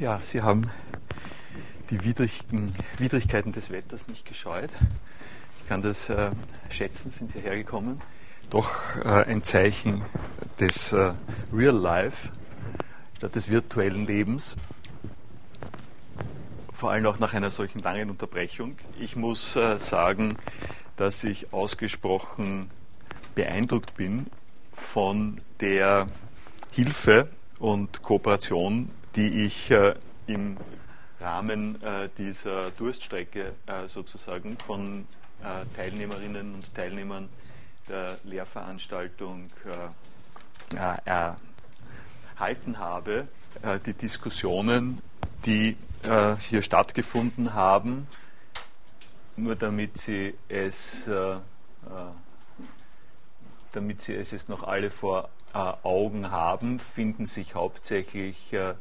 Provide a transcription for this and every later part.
Ja, Sie haben die Widrigkeiten des Wetters nicht gescheut. Ich kann das äh, schätzen, sind hierher gekommen. Doch äh, ein Zeichen des äh, Real Life, statt des virtuellen Lebens. Vor allem auch nach einer solchen langen Unterbrechung. Ich muss äh, sagen, dass ich ausgesprochen beeindruckt bin von der Hilfe und Kooperation, die ich äh, im Rahmen äh, dieser Durststrecke äh, sozusagen von äh, Teilnehmerinnen und Teilnehmern der Lehrveranstaltung äh, äh, erhalten habe. die Diskussionen, die hier stattgefunden haben, nur damit Sie es damit Sie es jetzt noch alle vor Augen haben, finden sich hauptsächlich äh,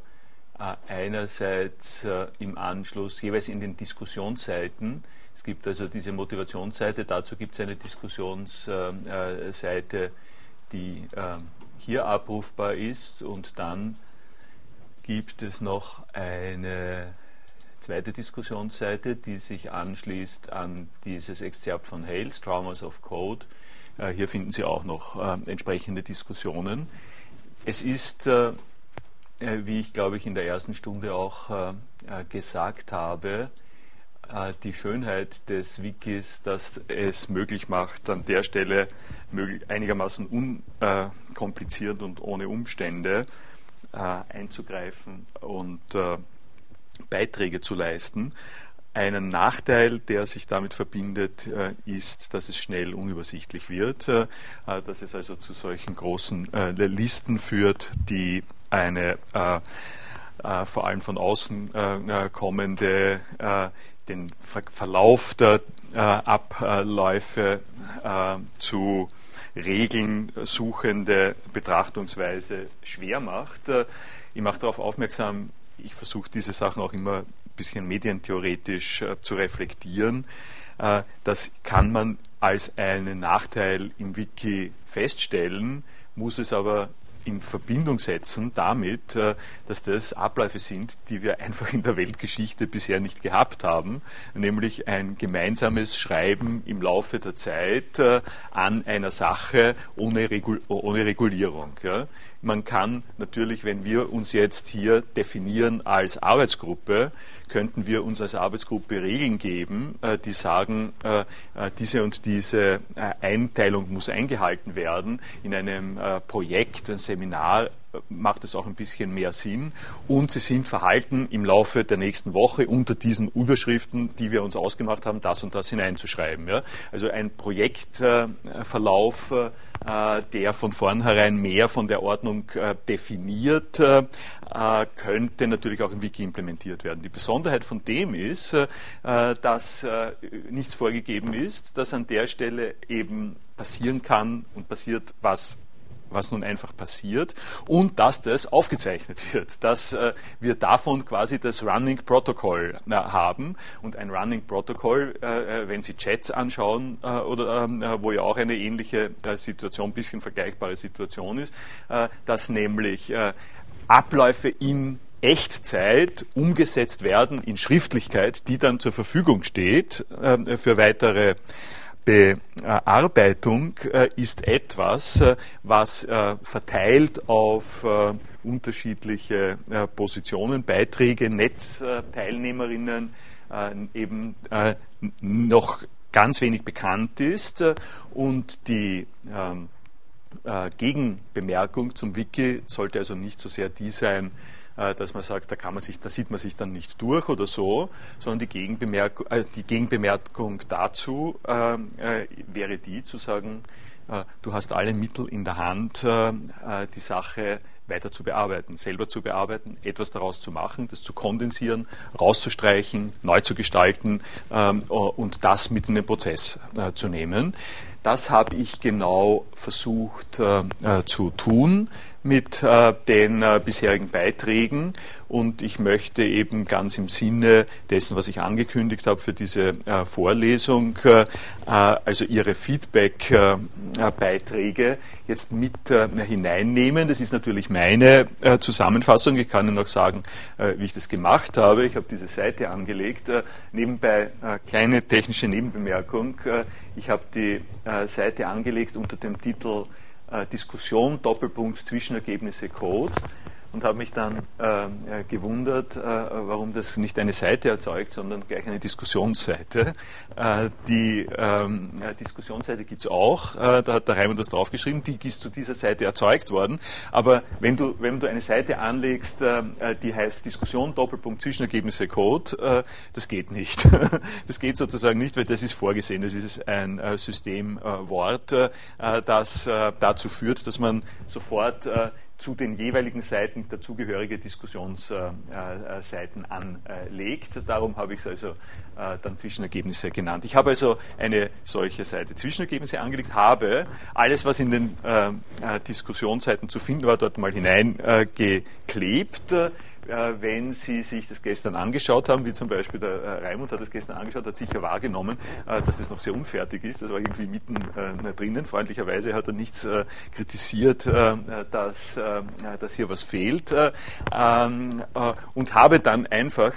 einerseits äh, im Anschluss jeweils in den Diskussionsseiten. Es gibt also diese Motivationsseite, dazu gibt es eine Diskussionsseite, die ähm, hier abrufbar ist und dann gibt es noch eine zweite Diskussionsseite, die sich anschließt an dieses Exzerpt von Hales, Traumas of Code. Äh, hier finden Sie auch noch entsprechende Diskussionen. Es ist äh, wie ich glaube ich in der ersten Stunde auch äh, äh, gesagt habe, die Schönheit des Wikis, dass es möglich macht, an der Stelle einigermaßen unkompliziert und ohne Umstände einzugreifen und Beiträge zu leisten. Ein Nachteil, der sich damit verbindet, ist, dass es schnell unübersichtlich wird, dass es also zu solchen großen Listen führt, die eine äh, äh, vor allem von außen äh, äh kommende, äh, den Ver Verlauf der äh, Abläufe zu Regeln suchende Betrachtungsweise schwer macht. ich mache darauf aufmerksam, ich versuche diese Sachen auch immer bisschen medientheoretisch zu reflektieren. das kann man als einen Nachteil im Wiki feststellen, muss es aber in Verbindung setzen damit, äh, dass das Abläufe sind, die wir einfach in der Weltgeschichte bisher nicht gehabt haben, nämlich ein gemeinsames Schreiben im Laufe der Zeit äh, an einer Sache ohne, Regul ohne Regulierung. Man kann natürlich, wenn wir uns jetzt hier definieren als Arbeitsgruppe, könnten wir uns als Arbeitsgruppe Regeln geben, äh, die sagen, diese und diese Einteilung muss eingehalten werden in einem Projekt, ein Seminar macht es auch ein bisschen mehr Sinn. Und sie sind verhalten, im Laufe der nächsten Woche unter diesen Überschriften, die wir uns ausgemacht haben, das und das hineinzuschreiben. Ja? Also ein Projektverlauf, äh, der von vornherein mehr von der Ordnung äh, definiert, äh, könnte natürlich auch im Wiki implementiert werden. Die Besonderheit von dem ist, dass nichts vorgegeben ist, dass an der Stelle eben passieren kann und passiert, was was nun einfach passiert und dass das aufgezeichnet wird, dass äh, wir davon quasi das Running Protocol äh, haben. Und ein Running Protocol, äh, äh wenn Sie Chats anschauen äh, oder ähm, äh, wo ja auch eine ähnliche Situation, ein bisschen vergleichbare Situation ist, dass nämlich Abläufe in Echtzeit umgesetzt werden in Schriftlichkeit, die dann zur Verfügung steht für weitere Bearbeitung äh, ist etwas, äh, was äh, verteilt auf unterschiedliche Positionen, Beiträge, Netzteilnehmerinnen eben noch ganz wenig bekannt ist und die ähm, Gegenbemerkung zum Wiki sollte also nicht so sehr die sein, dass man sagt, da, kann man sich, da sieht man sich dann nicht durch oder so, sondern die Gegenbemerkung, äh, die Gegenbemerkung dazu äh, äh wäre die zu sagen, äh, du hast alle Mittel in der Hand, äh, die Sache weiter zu bearbeiten, selber zu bearbeiten, etwas daraus zu machen, das zu kondensieren, rauszustreichen, neu zu gestalten ähm, und das mit in den Prozess äh, zu nehmen. das habe ich genau versucht äh, äh, zu tun mit äh, den äh, bisherigen Beiträgen und ich möchte eben ganz im Sinne dessen, was ich angekündigt habe für diese äh, Vorlesung, äh, also Ihre Feedback-Beiträge jetzt mit hineinnehmen. Das ist natürlich meine Zusammenfassung. Ich kann Ihnen noch sagen, wie ich das gemacht habe. Ich habe diese Seite angelegt. Nebenbei kleine technische Nebenbemerkung. Ich habe die Seite angelegt unter dem Titel äh, Diskussion, Doppelpunkt, Zwischenergebnisse, Code und habe mich dann äh, gewundert, äh, warum das nicht eine Seite erzeugt, sondern gleich eine Diskussionsseite. Äh, die ähm, Diskussionsseite gibt es auch, äh, da hat der Raimund das draufgeschrieben, die ist zu dieser Seite erzeugt worden. Aber wenn du, wenn du eine Seite anlegst, äh, die heißt Diskussion, Doppelpunkt, Zwischenergebnisse, Code, äh, das geht nicht. das geht sozusagen nicht, weil das ist vorgesehen, das ist ein Systemwort, das dazu führt, dass man sofort zu den jeweiligen Seiten dazugehörige Diskussionsseiten anlegt. Darum habe ich es also äh, dann Zwischenergebnisse genannt. Ich habe also eine solche Seite Zwischenergebnisse angelegt, habe alles, was in den äh, äh, Diskussionsseiten zu finden war, dort mal hineingeklebt wenn Sie sich das gestern angeschaut haben, wie zum Beispiel der äh, Raimund hat das gestern angeschaut, hat sicher wahrgenommen, äh, dass das noch sehr unfertig ist. Das war irgendwie mitten drinnen. Freundlicherweise hat er nichts kritisiert, dass, dass hier was fehlt. Ähm, und habe dann einfach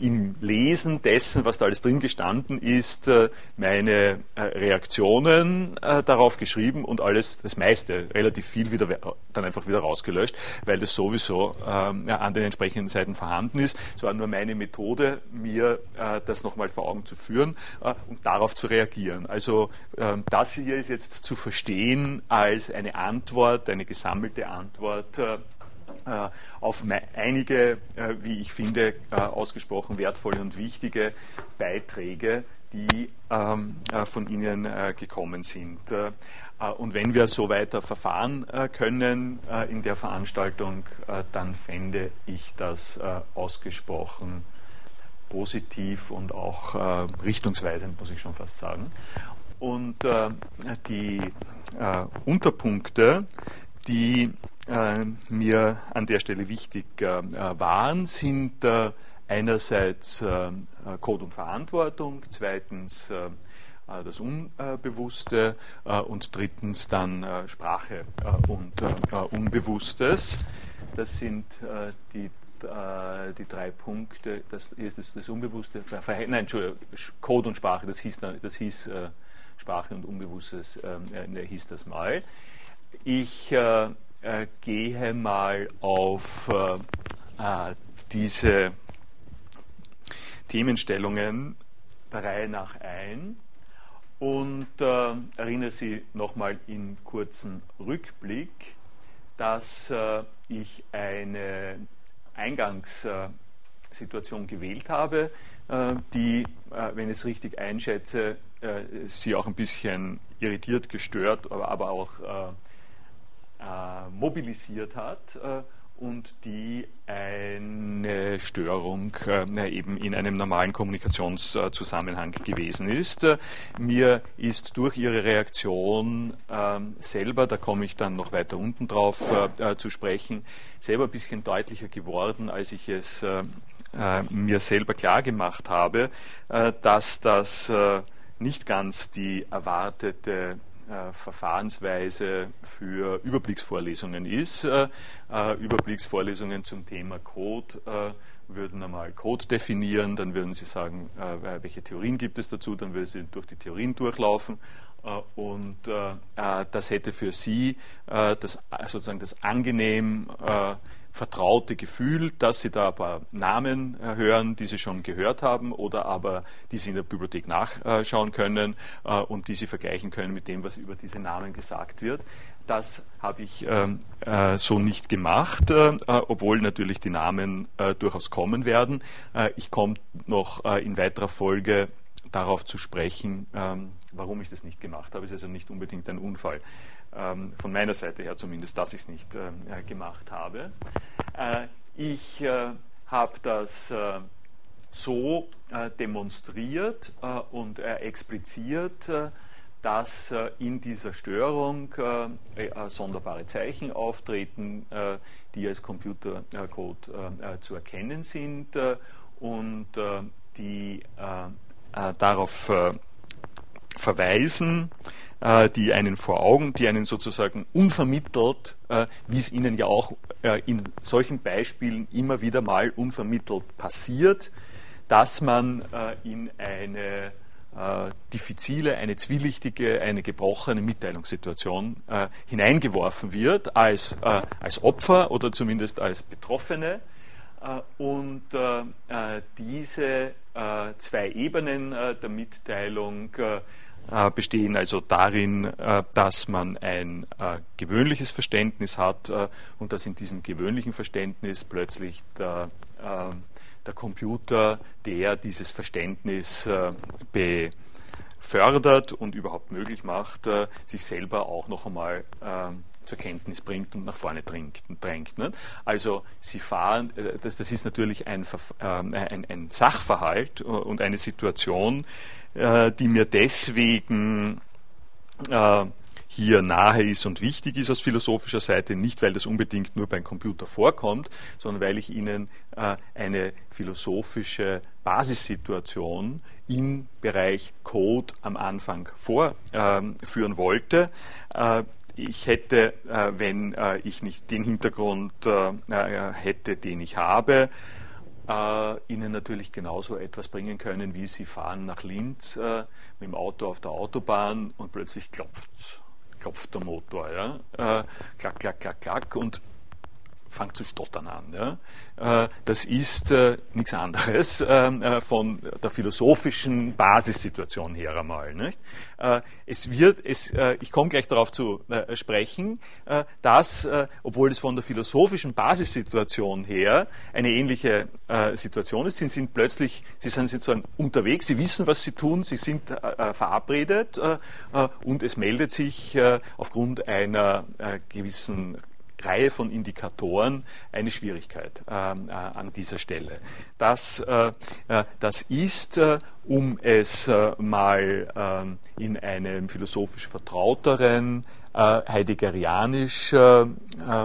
im Lesen dessen, was da alles drin gestanden ist, äh, meine äh, Reaktionen äh, darauf geschrieben und alles, das meiste, relativ viel wieder, dann einfach wieder rausgelöscht, weil das sowieso ähm, an den entsprechenden Seiten vorhanden ist. Es war nur meine Methode, mir das nochmal vor Augen zu führen und darauf zu reagieren. Also ähm, das hier ist jetzt zu verstehen als eine Antwort, eine gesammelte Antwort auf einige, äh, wie ich finde, äh, ausgesprochen wertvolle und wichtige Beiträge, die ähm, von Ihnen gekommen sind. Und wenn wir so weiter verfahren können in der Veranstaltung, dann fände ich das ausgesprochen positiv und auch richtungsweisend, muss ich schon fast sagen. Und die Unterpunkte, die äh, mir an der Stelle wichtig äh, waren, sind äh, einerseits äh, Code und Verantwortung, zweitens äh, das Unbewusste und drittens dann Sprache und Unbewusstes. Das sind die die drei Punkte, das ist das, das Unbewusste, nein, Entschuldigung, Code und Sprache, das hieß, das hieß äh, Sprache und Unbewusstes, äh, hieß das mal. Ich äh, gehe mal auf äh, äh, diese Themenstellungen der Reihe nach ein und äh, erinnere Sie nochmal in kurzen Rückblick, dass äh, ich eine Eingangssituation gewählt habe, äh, die, wenn ich es richtig einschätze, Sie auch ein bisschen irritiert, gestört, aber, aber auch mobilisiert hat äh, und die eine Störung äh, eben in einem normalen Kommunikationszusammenhang gewesen ist. Mir ist durch ihre Reaktion ähm, selber, da komme ich dann noch weiter unten drauf zu sprechen, selber ein bisschen deutlicher geworden, als ich es mir selber klar gemacht habe, dass das nicht ganz die erwartete äh, Verfahrensweise für Überblicksvorlesungen ist. Äh, äh, Überblicksvorlesungen zum Thema Code würden einmal Code definieren, dann würden Sie sagen, welche Theorien gibt es dazu, dann würden Sie durch die Theorien durchlaufen und das hätte für Sie das, sozusagen das angenehm vertraute Gefühl, dass Sie da ein paar Namen äh, hören, die Sie schon gehört haben oder aber die Sie in der Bibliothek nachschauen können äh, und die Sie vergleichen können mit dem, was über diese Namen gesagt wird. Das habe ich ähm, äh, so nicht gemacht, obwohl natürlich die Namen durchaus kommen werden. Ich komme noch in weiterer Folge darauf zu sprechen, ähm, warum ich das nicht gemacht habe. Es ist also nicht unbedingt ein Unfall ähm, von meiner Seite her zumindest, dass ich es nicht äh, gemacht habe. Äh, ich äh, habe das äh, so äh, demonstriert äh, und expliziert, dass in dieser Störung sonderbare Zeichen auftreten, die als Computercode zu erkennen sind und die darauf verweisen, die einen vor Augen, die einen sozusagen unvermittelt, wie es Ihnen ja auch in solchen Beispielen immer wieder mal unvermittelt passiert, dass man in eine äh, diffizile, eine zwielichtige, eine gebrochene Mitteilungssituation äh, hineingeworfen wird als, äh, als Opfer oder zumindest als Betroffene. Äh, und äh, äh, diese zwei Ebenen der Mitteilung bestehen. Also darin, dass man ein gewöhnliches Verständnis hat und dass in diesem gewöhnlichen Verständnis plötzlich der der Computer, der dieses Verständnis äh, befördert und überhaupt möglich macht, äh, sich selber auch noch einmal äh, zur Kenntnis bringt und nach vorne drängt. drängt ne? Also Sie fahren, das, das ist natürlich ein, ein, ein, Sachverhalt und eine Situation, die mir deswegen hier nahe ist und wichtig ist aus philosophischer Seite, nicht weil das unbedingt nur beim Computer vorkommt, sondern weil ich Ihnen äh, eine philosophische Basissituation im Bereich Code am Anfang vorführen ähm, wollte. Äh, ich hätte, äh, wenn äh, ich nicht den Hintergrund äh, hätte, den ich habe, Ihnen natürlich genauso etwas bringen können, wie Sie fahren nach Linz mit dem Auto auf der Autobahn und plötzlich klopft klopft der Motor. Ja? Äh, klack, klack, klack, klack und fängt zu stottern an. Ja? Äh, das ist äh, nichts anderes ähm, äh, von der philosophischen Basissituation her einmal. Nicht? Äh, es wird, es, äh, ich komme gleich darauf zu äh, sprechen, dass, obwohl es von der philosophischen Basissituation her eine ähnliche Situation ist, sie sind plötzlich, sie sind sozusagen unterwegs, sie wissen, was sie tun, sie sind verabredet und es meldet sich aufgrund einer gewissen Reihe von Indikatoren eine Schwierigkeit ähm, äh, an dieser Stelle. Das, äh, äh das ist, äh, um es äh, mal ähm, in einem philosophisch vertrauteren heideggerianisch äh, äh,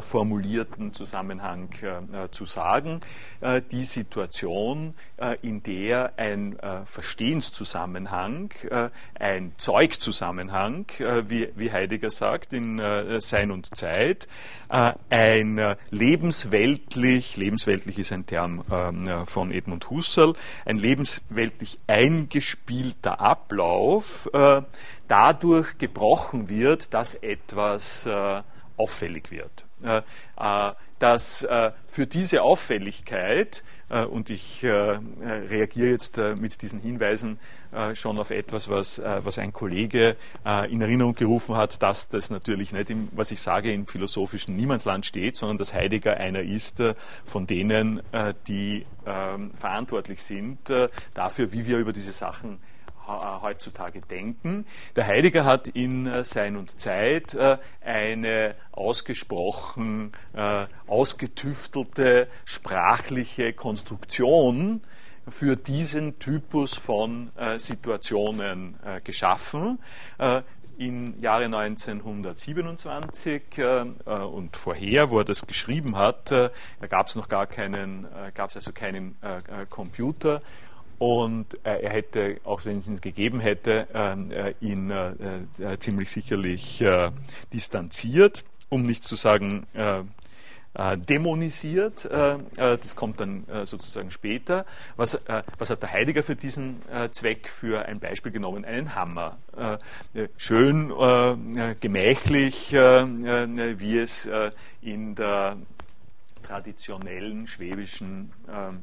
formulierten Zusammenhang zu sagen. die Situation, in der ein Verstehenszusammenhang, ein Zeugzusammenhang, wie, wie Heidegger sagt in Sein und Zeit, ein lebensweltlich, lebensweltlich ist ein Term von Edmund Husserl, ein lebensweltlich eingespielter Ablauf, dadurch gebrochen wird, dass etwas äh, auffällig wird. Äh, äh dass äh, für diese Auffälligkeit, äh, und ich äh, reagiere jetzt mit diesen Hinweisen schon auf etwas, was, was ein Kollege in Erinnerung gerufen hat, dass das natürlich nicht, im, was ich sage, im philosophischen Niemandsland steht, sondern dass Heidegger einer ist von denen, die ähm, verantwortlich sind dafür, wie wir über diese Sachen heutzutage denken. Der Heidegger hat in äh, Sein und Zeit äh, eine ausgesprochen äh, ausgetüftelte sprachliche Konstruktion für diesen Typus von Situationen geschaffen im Jahre 1927 äh, und vorher, wo er das geschrieben hat, äh, da gab es noch gar keinen, äh, gab es also keinen Computer und äh, er hätte, auch wenn es ihn gegeben hätte, ähm, äh, ihn äh, äh, ziemlich sicherlich äh, distanziert, um nicht zu sagen äh, dämonisiert. das kommt dann sozusagen später. Was, was, hat der Heidegger für diesen Zweck für ein Beispiel genommen? Einen Hammer. schön gemächlich, wie es in der traditionellen schwäbischen ähm,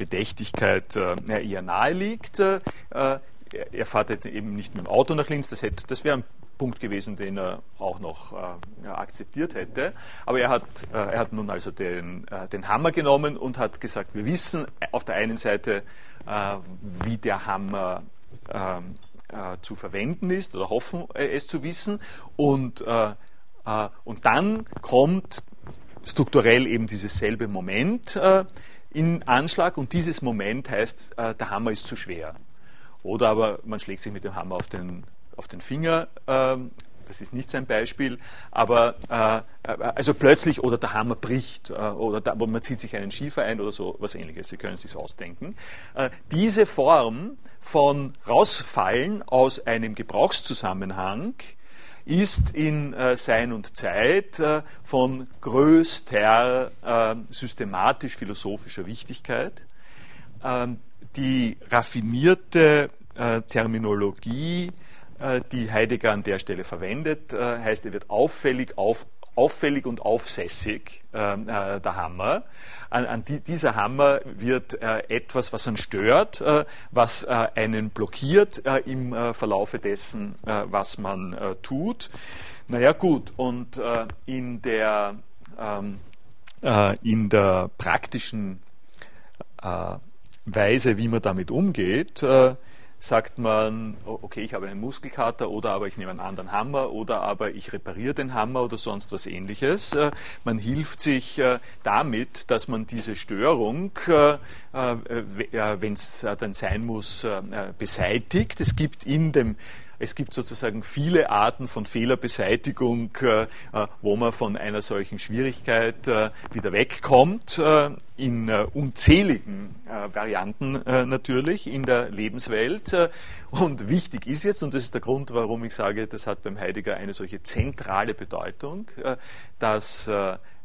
Bedächtigkeit äh, eher nahe liegt. Äh, er fährt eben nicht mit dem Auto nach Linz, das, das wäre ein Punkt gewesen, den er auch noch äh, akzeptiert hätte. Aber er hat, äh, er hat nun also den, äh, den Hammer genommen und hat gesagt, wir wissen auf der einen Seite, äh, wie der Hammer ähm, zu verwenden ist oder hoffen es zu wissen. Und, und dann kommt strukturell eben dieses selbe Moment in Anschlag und dieses Moment heißt, äh, der Hammer ist zu schwer. Oder aber man schlägt sich mit dem Hammer auf den, auf den Finger ähm, das ist nicht sein Beispiel, aber äh, also plötzlich oder der Hammer bricht äh, oder da, man zieht sich einen Schiefer ein oder so was ähnliches, Sie können es sich ausdenken. Äh, diese Form von rausfallen aus einem Gebrauchszusammenhang ist in äh, Sein und Zeit äh, von größter äh, systematisch-philosophischer Wichtigkeit. Ähm, die raffinierte äh, Terminologie äh, die Heidegger an der Stelle verwendet, äh, heißt, er wird auffällig, auf, auffällig und aufsässig, ähm, äh, der Hammer. An, an die, dieser Hammer wird äh, etwas, was einen stört, äh, was äh, einen blockiert im Verlaufe dessen, was man tut. Naja gut, und in, der, ähm, in der praktischen Weise, wie man damit umgeht, sagt man, okay, ich habe einen Muskelkater oder aber ich nehme einen anderen Hammer oder aber ich repariere den Hammer oder sonst was ähnliches. Äh, man hilft sich äh, damit, dass man diese Störung, äh, wenn es dann sein muss, beseitigt. Es gibt in dem es gibt sozusagen viele Arten von Fehlerbeseitigung, äh, äh, wo man von einer solchen Schwierigkeit äh, wieder wegkommt, in unzähligen Varianten natürlich in der Lebenswelt. Und wichtig ist jetzt, und das ist der Grund, warum ich sage, das hat beim Heidegger eine solche zentrale Bedeutung, dass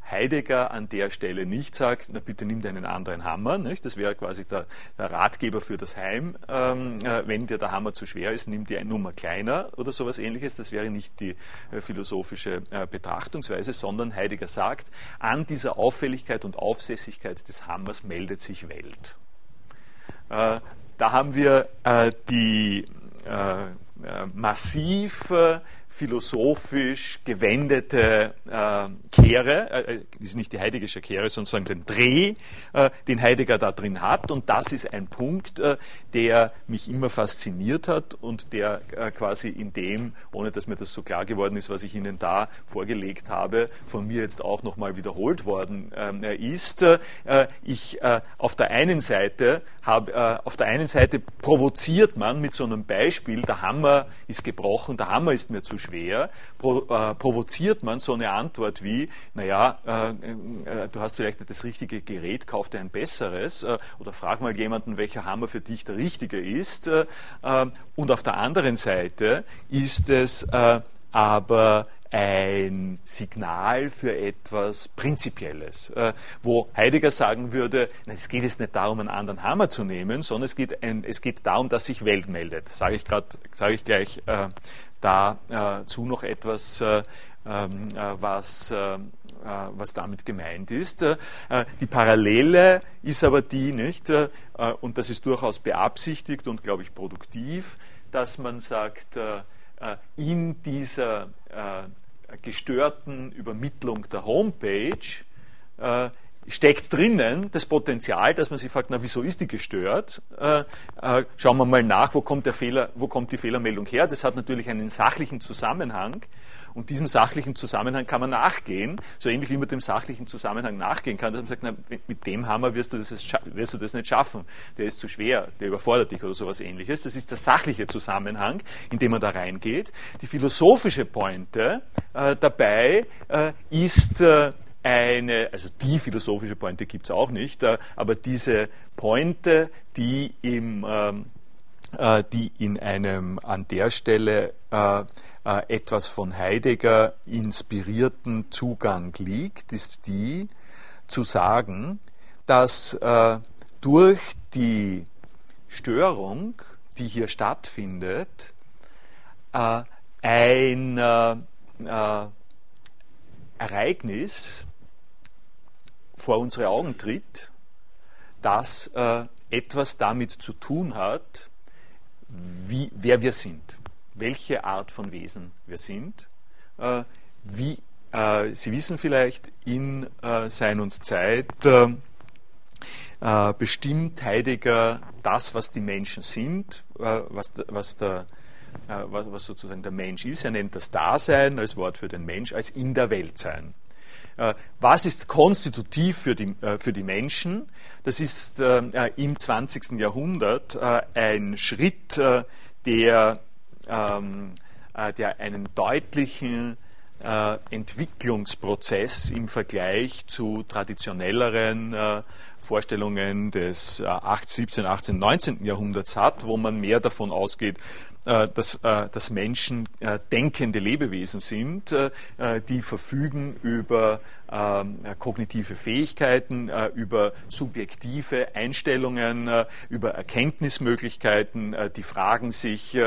Heidegger an der Stelle nicht sagt, na bitte nimm dir einen anderen Hammer. Nicht? Das wäre quasi der, der, Ratgeber für das Heim. Ähm, äh, wenn dir der Hammer zu schwer ist, nimm dir eine Nummer kleiner oder sowas ähnliches. Das wäre nicht die äh, philosophische äh, Betrachtungsweise, sondern Heidegger sagt, an dieser Auffälligkeit und Aufsässigkeit des Hammers meldet sich Welt. Äh, da haben wir äh, die äh, massiv philosophisch gewendete äh, Kehre, äh, äh, ist nicht die heideggische Kehre, sondern den Dreh, äh, den Heidegger da drin hat. Und das ist ein Punkt, äh, der mich immer fasziniert hat und der äh, quasi in dem, ohne dass mir das so klar geworden ist, was ich Ihnen da vorgelegt habe, von mir jetzt auch nochmal wiederholt worden ähm, ist. ich auf der einen Seite habe, auf der einen Seite provoziert man mit so einem Beispiel, der Hammer ist gebrochen, der Hammer ist mir zu schwer, pro, äh, provoziert man so eine Antwort wie, naja, äh, äh, du hast vielleicht nicht das richtige Gerät, kauf dir ein besseres äh, oder frag mal jemanden, welcher Hammer für dich der richtige ist. Äh, und auf der anderen Seite ist es äh, aber ein Signal für etwas Prinzipielles, äh, wo Heidegger sagen würde, es geht jetzt nicht darum, einen anderen Hammer zu nehmen, sondern es geht, ein, es geht darum, dass sich Welt meldet. Sage ich gerade, sage ich gleich äh, dazu äh, noch etwas, äh, ähm, äh, was, was damit gemeint ist. Die Parallele ist aber die, nicht, und das ist durchaus beabsichtigt und, glaube ich, produktiv, dass man sagt, in dieser gestörten Übermittlung der Homepage steckt drinnen das Potenzial, dass man sich fragt, na wieso ist die gestört? Äh, äh, schauen wir mal nach, wo kommt, der Fehler, wo kommt die Fehlermeldung her? Das hat natürlich einen sachlichen Zusammenhang und diesem sachlichen Zusammenhang kann man nachgehen, so ähnlich wie man dem sachlichen Zusammenhang nachgehen kann, dass man sagt, na, mit dem Hammer wirst du, das, wirst du das nicht schaffen, der ist zu schwer, der überfordert dich oder sowas ähnliches. Das ist der sachliche Zusammenhang, in dem man da reingeht. Die philosophische Pointe äh, dabei äh, ist äh, eine, also die philosophische Pointe gibt es auch nicht, äh, aber diese Pointe, die, im, ähm, äh, die in einem an der Stelle äh, etwas von Heidegger inspirierten Zugang liegt, ist die zu sagen, dass durch die Störung, die hier stattfindet, ein Ereignis vor unsere Augen tritt, das äh, etwas damit zu tun hat, wie, wer wir sind, welche Art von Wesen wir sind. Äh, wie, äh, Sie wissen vielleicht, in äh, Sein und Zeit äh, äh, bestimmt Heidegger das, was die Menschen sind, was, was der was, sozusagen der Mensch ist. Er nennt das Dasein als Wort für den Mensch, als in der Welt sein. Äh, was ist konstitutiv für die, äh, für die Menschen? Das ist äh, im 20. Jahrhundert ein Schritt, der ähm, der einen deutlichen Entwicklungsprozess im Vergleich zu traditionelleren Vorstellungen des 17., 18., 19. Jahrhunderts hat, wo man mehr davon ausgeht, dass, äh, dass Menschen äh, denkende Lebewesen sind, die verfügen über ähm, kognitive Fähigkeiten, über subjektive Einstellungen, über Erkenntnismöglichkeiten, die fragen sich,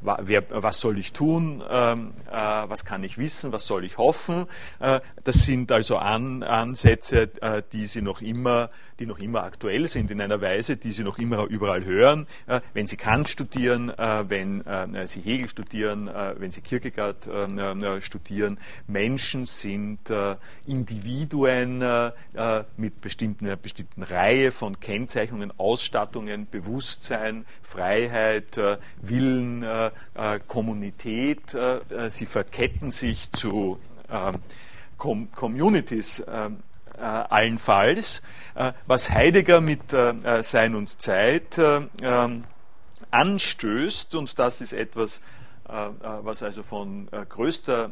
was soll ich tun, ähm, was kann ich wissen, was soll ich hoffen. Das sind also Ansätze, die sie noch immer die noch immer aktuell sind in einer Weise, die Sie noch immer überall hören. Äh, wenn Sie Kant studieren, äh, wenn äh, Sie Hegel studieren, wenn Sie Kierkegaard studieren, Menschen sind Individuen mit bestimmten, einer bestimmten Reihe von Kennzeichnungen, Ausstattungen, Bewusstsein, Freiheit, Willen, Kommunität. Sie verketten sich zu Communities äh, allenfalls. Äh, was Heidegger mit äh, Sein und Zeit ähm, anstößt, und das ist etwas, was also von größter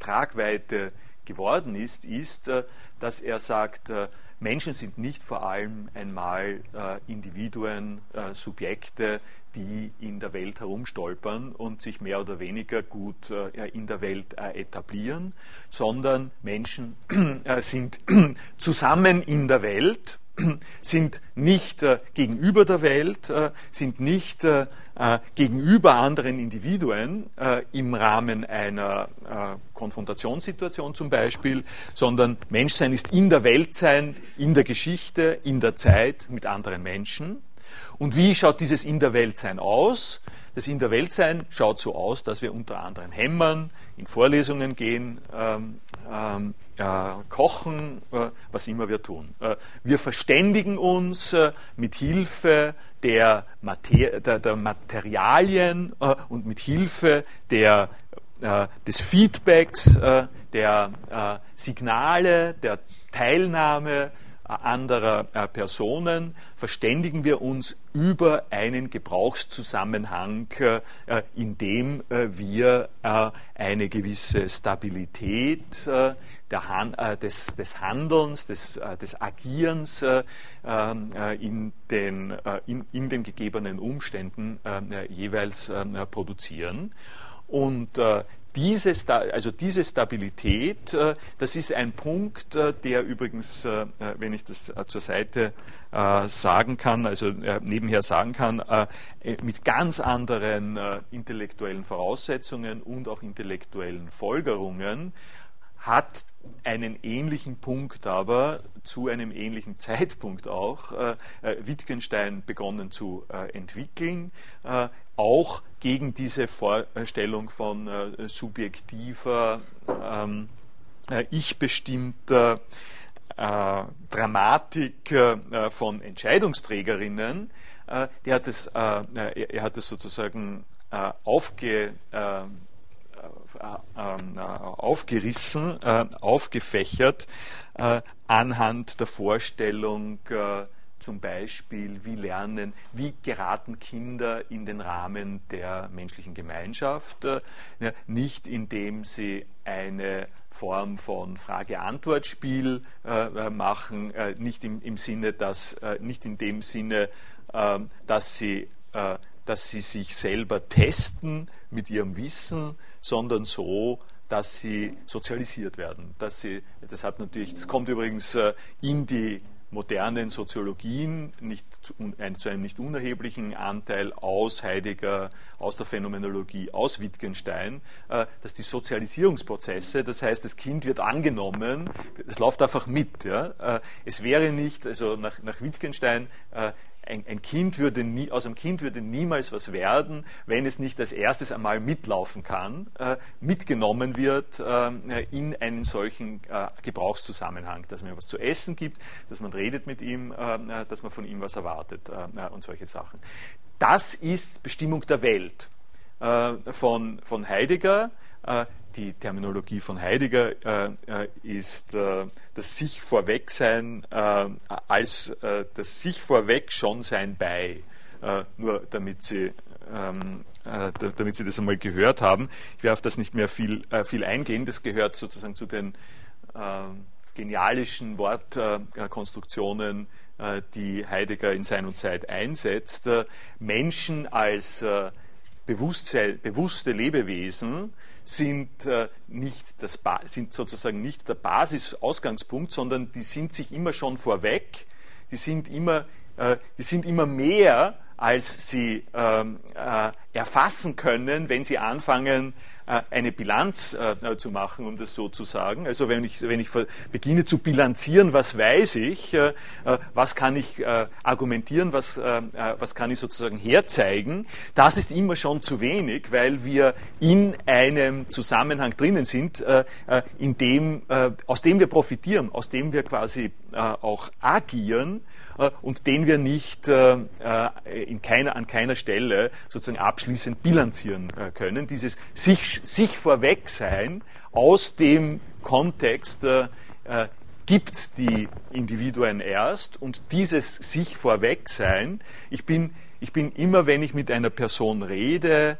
Tragweite geworden ist, ist, dass er sagt, Menschen sind nicht vor allem einmal Individuen, Subjekte, die in der Welt herumstolpern und sich mehr oder weniger gut äh, in der Welt äh, etablieren, sondern Menschen äh, sind zusammen in der Welt, sind nicht gegenüber der Welt, sind nicht gegenüber anderen Individuen im Rahmen einer Konfrontationssituation zum Beispiel, sondern Menschsein ist in der Welt sein, in der Geschichte, in der Zeit mit anderen Menschen. Und wie schaut dieses In der Weltsein aus? Das In der Weltsein schaut so aus, dass wir unter anderem hämmern, in Vorlesungen gehen, ähm, ähm, äh, kochen, äh, was immer wir tun. Äh, wir verständigen uns äh, mit Hilfe der, Mater der, der Materialien äh, und mit Hilfe der, äh, des Feedbacks, der Signale, der Teilnahme, anderer äh, Personen verständigen wir uns über einen Gebrauchszusammenhang, äh, in dem äh, wir eine gewisse Stabilität des, des, Handelns, des, des Agierens in den, in, in den gegebenen Umständen jeweils produzieren. Und diese, also diese Stabilität, äh, das ist ein Punkt, äh, der übrigens, äh, wenn ich das zur Seite sagen kann, also nebenher sagen kann, mit ganz anderen intellektuellen Voraussetzungen und auch intellektuellen Folgerungen hat einen ähnlichen Punkt aber zu einem ähnlichen Zeitpunkt auch äh, Wittgenstein begonnen zu äh, entwickeln, äh, auch gegen diese Vorstellung von äh, subjektiver, ähm, äh, ich-bestimmter äh, Dramatik äh, von Entscheidungsträgerinnen. Äh, der hat es, äh, er hat es sozusagen aufge, ähm, aufgerissen, aufgefächert anhand der Vorstellung zum Beispiel, wie lernen, wie geraten Kinder in den Rahmen der menschlichen Gemeinschaft, äh, nicht indem sie eine Form von Frage-Antwort-Spiel äh, äh, machen, nicht im, Sinne, dass, nicht in dem Sinne, ähm, dass sie dass sie sich selber testen mit ihrem Wissen, sondern so, dass sie sozialisiert werden. Dass sie, das hat natürlich, das kommt übrigens in die modernen Soziologien nicht zu, zu, einem nicht unerheblichen Anteil aus Heidegger, aus der Phänomenologie, aus Wittgenstein, äh, dass die Sozialisierungsprozesse, das heißt, das Kind wird angenommen, es läuft einfach mit. Ja? Äh, es wäre nicht, also nach, nach Wittgenstein, äh, ein, ein, Kind würde nie, aus einem Kind würde niemals was werden, wenn es nicht als erstes einmal mitlaufen kann, äh, mitgenommen wird äh, in einen solchen äh, Gebrauchszusammenhang, dass man ihm was zu essen gibt, dass man redet mit ihm, äh, äh, dass man von ihm was erwartet äh, und solche Sachen. Das ist Bestimmung der Welt von, von Heidegger die Terminologie von Heidegger äh, äh, ist äh, das sich vorwegsein äh, als äh, das sich vorweg schon sein bei, äh, nur damit Sie ähm, äh, damit Sie das einmal gehört haben. Ich werde auf das nicht mehr viel, äh, viel eingehen. Das gehört sozusagen zu den genialischen Wortkonstruktionen, äh, die Heidegger in Sein und Zeit einsetzt. Menschen als bewusste Lebewesen sind, nicht das, sind sozusagen nicht der Basisausgangspunkt, sondern die sind sich immer schon vorweg, die sind immer, die sind immer mehr als sie ähm, äh, erfassen können, wenn sie anfangen, äh, eine Bilanz äh, zu machen, um das so zu sagen. Also wenn ich, wenn ich beginne zu bilanzieren, was weiß ich, äh, äh was kann ich äh, argumentieren, was, was kann ich sozusagen herzeigen, das ist immer schon zu wenig, weil wir in einem Zusammenhang drinnen sind, in dem, aus dem wir profitieren, aus dem wir quasi auch agieren äh, und den wir nicht äh, äh, in keiner, an keiner Stelle sozusagen abschließend bilanzieren können. Dieses sich, sich Vorwegsein aus dem Kontext gibt die Individuen erst und dieses sich Vorwegsein, ich bin, ich bin immer, wenn ich mit einer Person rede,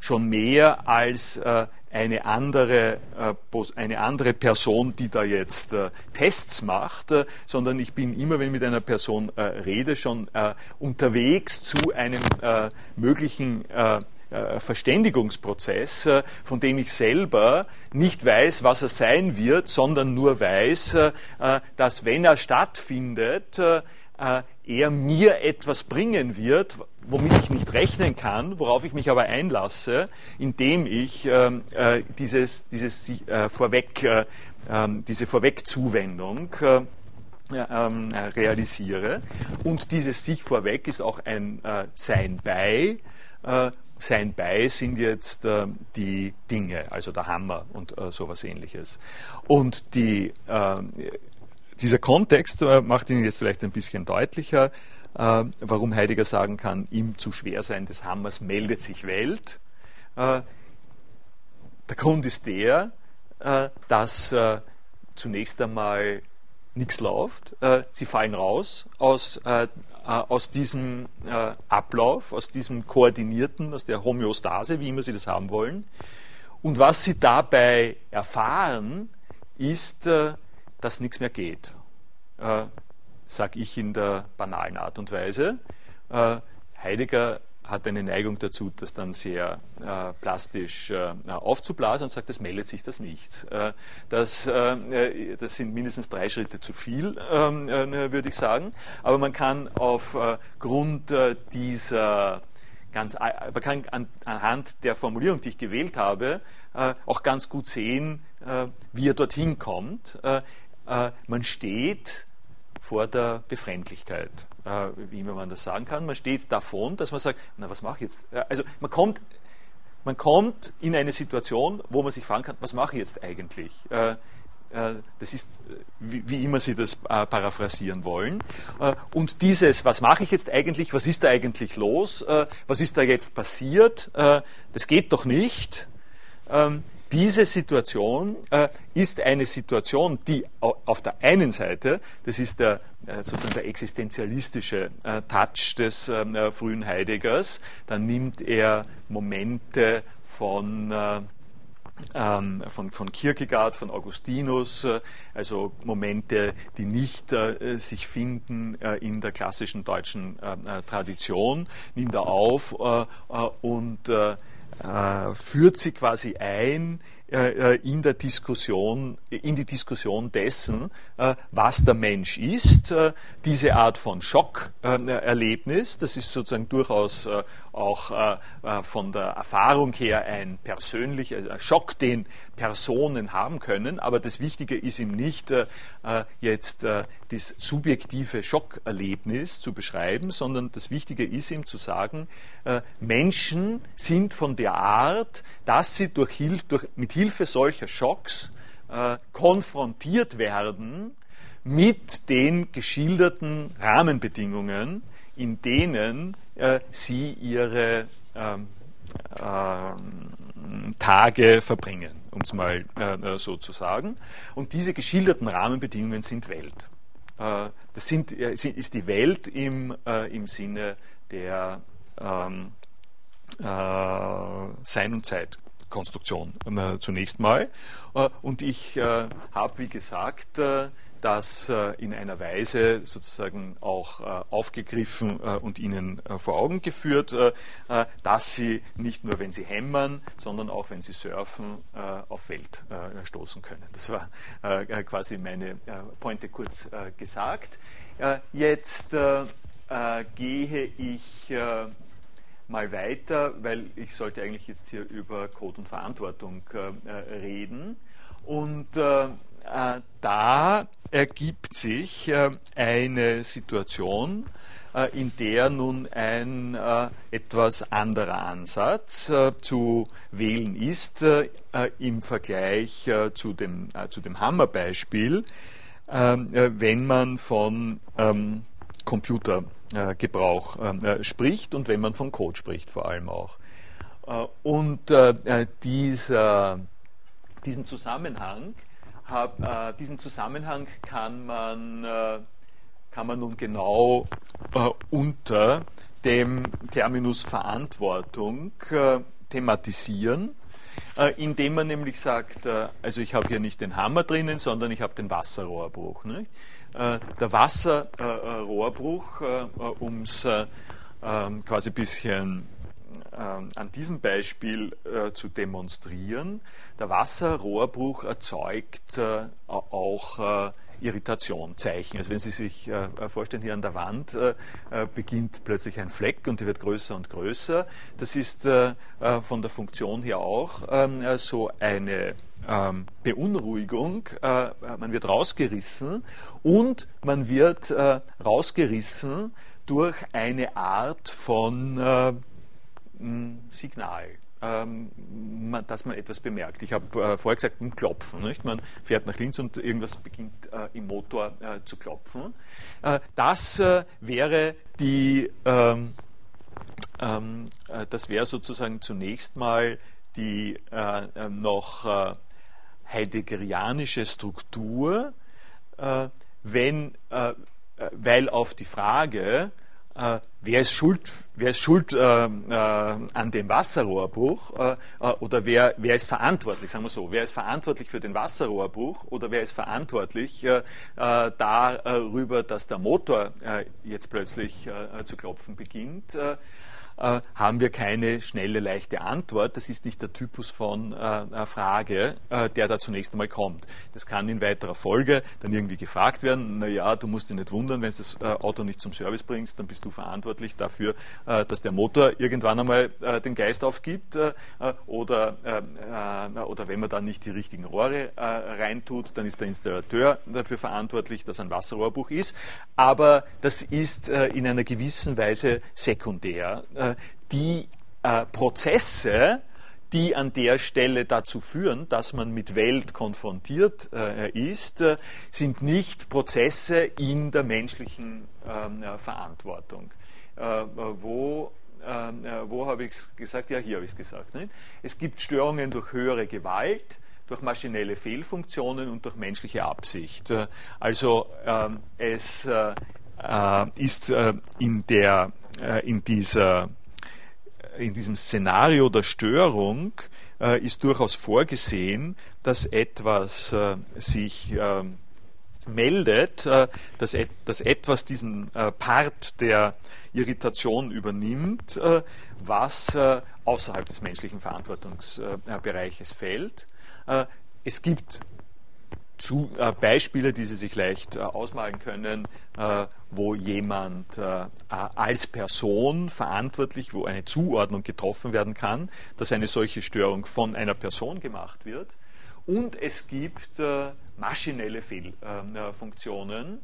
schon mehr als eine andere, äh, eine andere Person, die da jetzt äh, Tests macht, äh, sondern ich bin immer, wenn ich mit einer Person rede, schon unterwegs zu einem möglichen Verständigungsprozess, von dem ich selber nicht weiß, was er sein wird, sondern nur weiß, dass wenn er stattfindet, er mir etwas bringen wird, womit ich nicht rechnen kann, worauf ich mich aber einlasse, indem ich ähm, äh, dieses, dieses äh, Vorweg, äh, ähm, diese Vorwegzuwendung äh, ähm, realisiere. Und dieses sich vorweg ist auch ein äh, Sein bei. Äh, sein bei sind jetzt die Dinge, also der Hammer und sowas ähnliches. Und die dieser Kontext macht Ihnen jetzt vielleicht ein bisschen deutlicher, äh, warum Heidegger sagen kann, ihm zu schwer sein des Hammers meldet sich Welt. Äh, der Grund ist der, äh, dass zunächst einmal nichts läuft. sie fallen raus aus, aus diesem Ablauf, aus diesem koordinierten, aus der Homöostase, wie immer Sie das haben wollen. Und was Sie dabei erfahren, ist, dass nichts mehr geht sage ich in der banalen Art und Weise. Äh, Heidegger hat eine Neigung dazu, das dann sehr äh, plastisch äh, aufzublasen und sagt, das meldet sich das nichts. Äh, das, äh, das sind mindestens drei Schritte zu viel, ähm, äh, würde ich sagen. Aber man kann aufgrund dieser ganz, man kann an, anhand der Formulierung, die ich gewählt habe, auch ganz gut sehen, wie er dorthin kommt. man steht vor der Befremdlichkeit, äh, wie immer man das sagen kann. Man steht davon, dass man sagt, na was mache ich jetzt? Äh, also man kommt, man kommt in eine Situation, wo man sich fragen kann, was mache ich jetzt eigentlich? Äh, äh das ist, äh, wie, wie, immer Sie das äh, paraphrasieren wollen. Und dieses, was mache ich jetzt eigentlich, was ist da eigentlich los, was ist da jetzt passiert, das geht doch nicht. Ähm, diese Situation äh, ist eine Situation, die auf der einen Seite, das ist der, äh, sozusagen der existenzialistische äh, Touch des ähm, äh, frühen Heideggers, dann nimmt er Momente von äh, ähm, von, von Kierkegaard, von Augustinus, äh, also Momente, die nicht äh, sich finden äh, in der klassischen deutschen Tradition, nimmt er auf und äh, führt sie quasi ein in der Diskussion, in die Diskussion dessen, was der Mensch ist. Diese Art von Schockerlebnis, das ist sozusagen durchaus auch äh, äh, von der Erfahrung her ein persönlicher Schock, den Personen haben können. Aber das Wichtige ist ihm nicht äh, äh jetzt äh, das subjektive Schockerlebnis zu beschreiben, sondern das Wichtige ist ihm zu sagen, äh, Menschen sind von der Art, dass sie durch, durch, mit Hilfe solcher Schocks konfrontiert werden mit den geschilderten Rahmenbedingungen, in denen äh, sie ihre ähm, äh, Tage verbringen, um es mal äh, so zu sagen. Und diese geschilderten Rahmenbedingungen sind Welt. Äh, das sind, äh, ist die Welt im, äh, im Sinne der, ähm, Sein und Zeitkonstruktion zunächst mal. und ich habe, wie gesagt, das äh, in einer Weise sozusagen auch äh, aufgegriffen äh, und Ihnen vor Augen geführt, dass Sie nicht nur, wenn Sie hämmern, sondern auch, wenn Sie surfen, auf Welt stoßen können. Das war quasi meine Pointe kurz gesagt. Jetzt gehe ich mal weiter, weil ich sollte eigentlich jetzt hier über Code und Verantwortung reden. Und äh, da ergibt sich äh, eine Situation, äh, in der nun ein etwas anderer Ansatz zu wählen ist im Vergleich zu dem, zu dem Hammerbeispiel, wenn man von ähm, Computergebrauch spricht und wenn man von Code spricht vor allem auch. Und dieser, diesen Zusammenhang äh, diesen Zusammenhang kann man, äh, kann man nun genau äh, unter dem Terminus Verantwortung äh, thematisieren, äh, indem man nämlich sagt, äh, also ich habe hier nicht den Hammer drinnen, sondern ich habe den Wasserrohrbruch. Nicht? Der Wasserrohrbruch, um es ähm, quasi ein bisschen ähm, an diesem Beispiel äh, zu demonstrieren. Der Wasserrohrbruch erzeugt äh, auch äh, Irritation, Zeichen. Also wenn Sie sich vorstellen, hier an der Wand beginnt plötzlich ein Fleck und der wird größer und größer. Das ist von der Funktion her auch ähm, so eine ähm, Beunruhigung. man wird rausgerissen und man wird rausgerissen durch eine Art von Signal, ähm, dass man etwas bemerkt. Ich habe äh, vorher gesagt, ein Klopfen. Nicht? Man fährt nach links und irgendwas beginnt äh, im Motor äh, zu klopfen. Äh, das äh, wäre die, ähm, ähm, äh, das wäre sozusagen zunächst mal die noch heideggerianische Struktur, wenn, weil auf die Frage, äh, wer ist schuld, wer ist schuld äh, äh, an dem Wasserrohrbruch äh, äh, oder wer, wer ist verantwortlich, sagen wir so, wer ist verantwortlich für den Wasserrohrbruch oder wer ist verantwortlich äh, darüber, dass der Motor jetzt plötzlich zu klopfen beginnt äh, haben wir keine schnelle, leichte Antwort. Das ist nicht der Typus von äh, Frage, äh, der da zunächst einmal kommt. Das kann in weiterer Folge dann irgendwie gefragt werden. Naja, du musst dich nicht wundern, wenn du das äh, Auto nicht zum Service bringst, dann bist du verantwortlich dafür, äh, dass der Motor irgendwann einmal äh, den Geist aufgibt oder, oder wenn man dann nicht die richtigen Rohre reintut, dann ist der Installateur dafür verantwortlich, dass ein Wasserrohrbruch ist. Aber das ist in einer gewissen Weise sekundär die äh, Prozesse, die an der Stelle dazu führen, dass man mit Welt konfrontiert äh, ist, äh, sind nicht Prozesse in der menschlichen ähm, Verantwortung. wo wo habe ich es gesagt? Ja, hier habe ich es gesagt. Nicht? Es gibt Störungen durch höhere Gewalt, durch maschinelle Fehlfunktionen und durch menschliche Absicht. Also ähm, es äh, ist äh, in, der, äh, in dieser in diesem Szenario der Störung äh, ist durchaus vorgesehen, dass etwas äh, sich äh, meldet, äh, dass, et dass, etwas diesen äh, Part der Irritation übernimmt, äh, was außerhalb des menschlichen Verantwortungsbereiches fällt. es gibt zu, äh, Beispiele, die Sie sich leicht äh, ausmalen können, äh, wo jemand äh, als Person verantwortlich, wo eine Zuordnung getroffen werden kann, dass eine solche Störung von einer Person gemacht wird. Und es gibt äh, maschinelle Fehlfunktionen,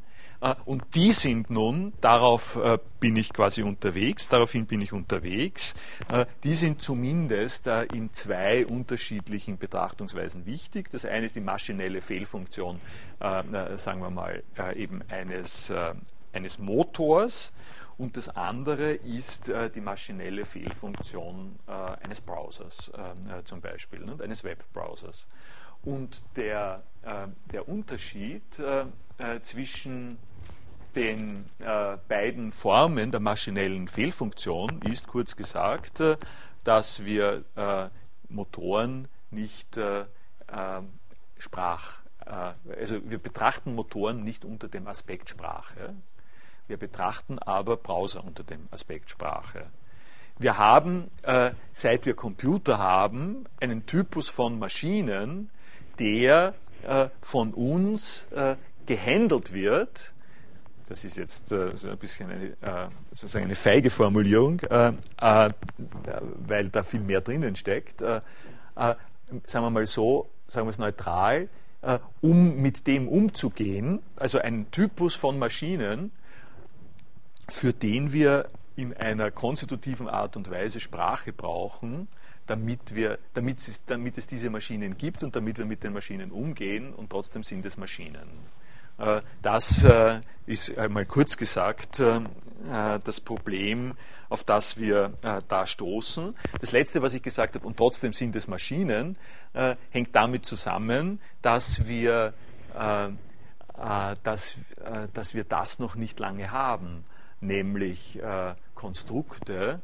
und die sind nun, darauf äh, bin ich quasi unterwegs, daraufhin bin ich unterwegs, äh, die sind zumindest in zwei unterschiedlichen Betrachtungsweisen wichtig. Das eine ist die maschinelle Fehlfunktion, sagen wir mal, eben eines, eines Motors und das andere ist die maschinelle Fehlfunktion eines Browsers zum Beispiel, eines Webbrowsers. Und der, der Unterschied zwischen den äh, beiden Formen der maschinellen Fehlfunktion ist kurz gesagt, äh, dass wir Motoren nicht Sprach, also wir betrachten Motoren nicht unter dem Aspekt Sprache. Wir betrachten aber Browser unter dem Aspekt Sprache. Wir haben, äh, seit wir Computer haben, einen Typus von Maschinen, der äh, von uns äh, gehandelt wird. Das ist jetzt äh, so ein bisschen eine, äh, sozusagen eine feige Formulierung, äh, weil da viel mehr drinnen steckt. sagen wir mal so, sagen wir es neutral, um mit dem umzugehen, also ein Typus von Maschinen, für den wir in einer konstitutiven Art und Weise Sprache brauchen, damit, wir, damit, es, damit es diese Maschinen gibt und damit wir mit den Maschinen umgehen und trotzdem sind es Maschinen. Äh, das äh, ist einmal kurz gesagt äh, das Problem, auf das wir da stoßen. Das Letzte, was ich gesagt habe, und trotzdem sind es Maschinen, hängt damit zusammen, dass wir, dass, dass wir das noch nicht lange haben nämlich Konstrukte,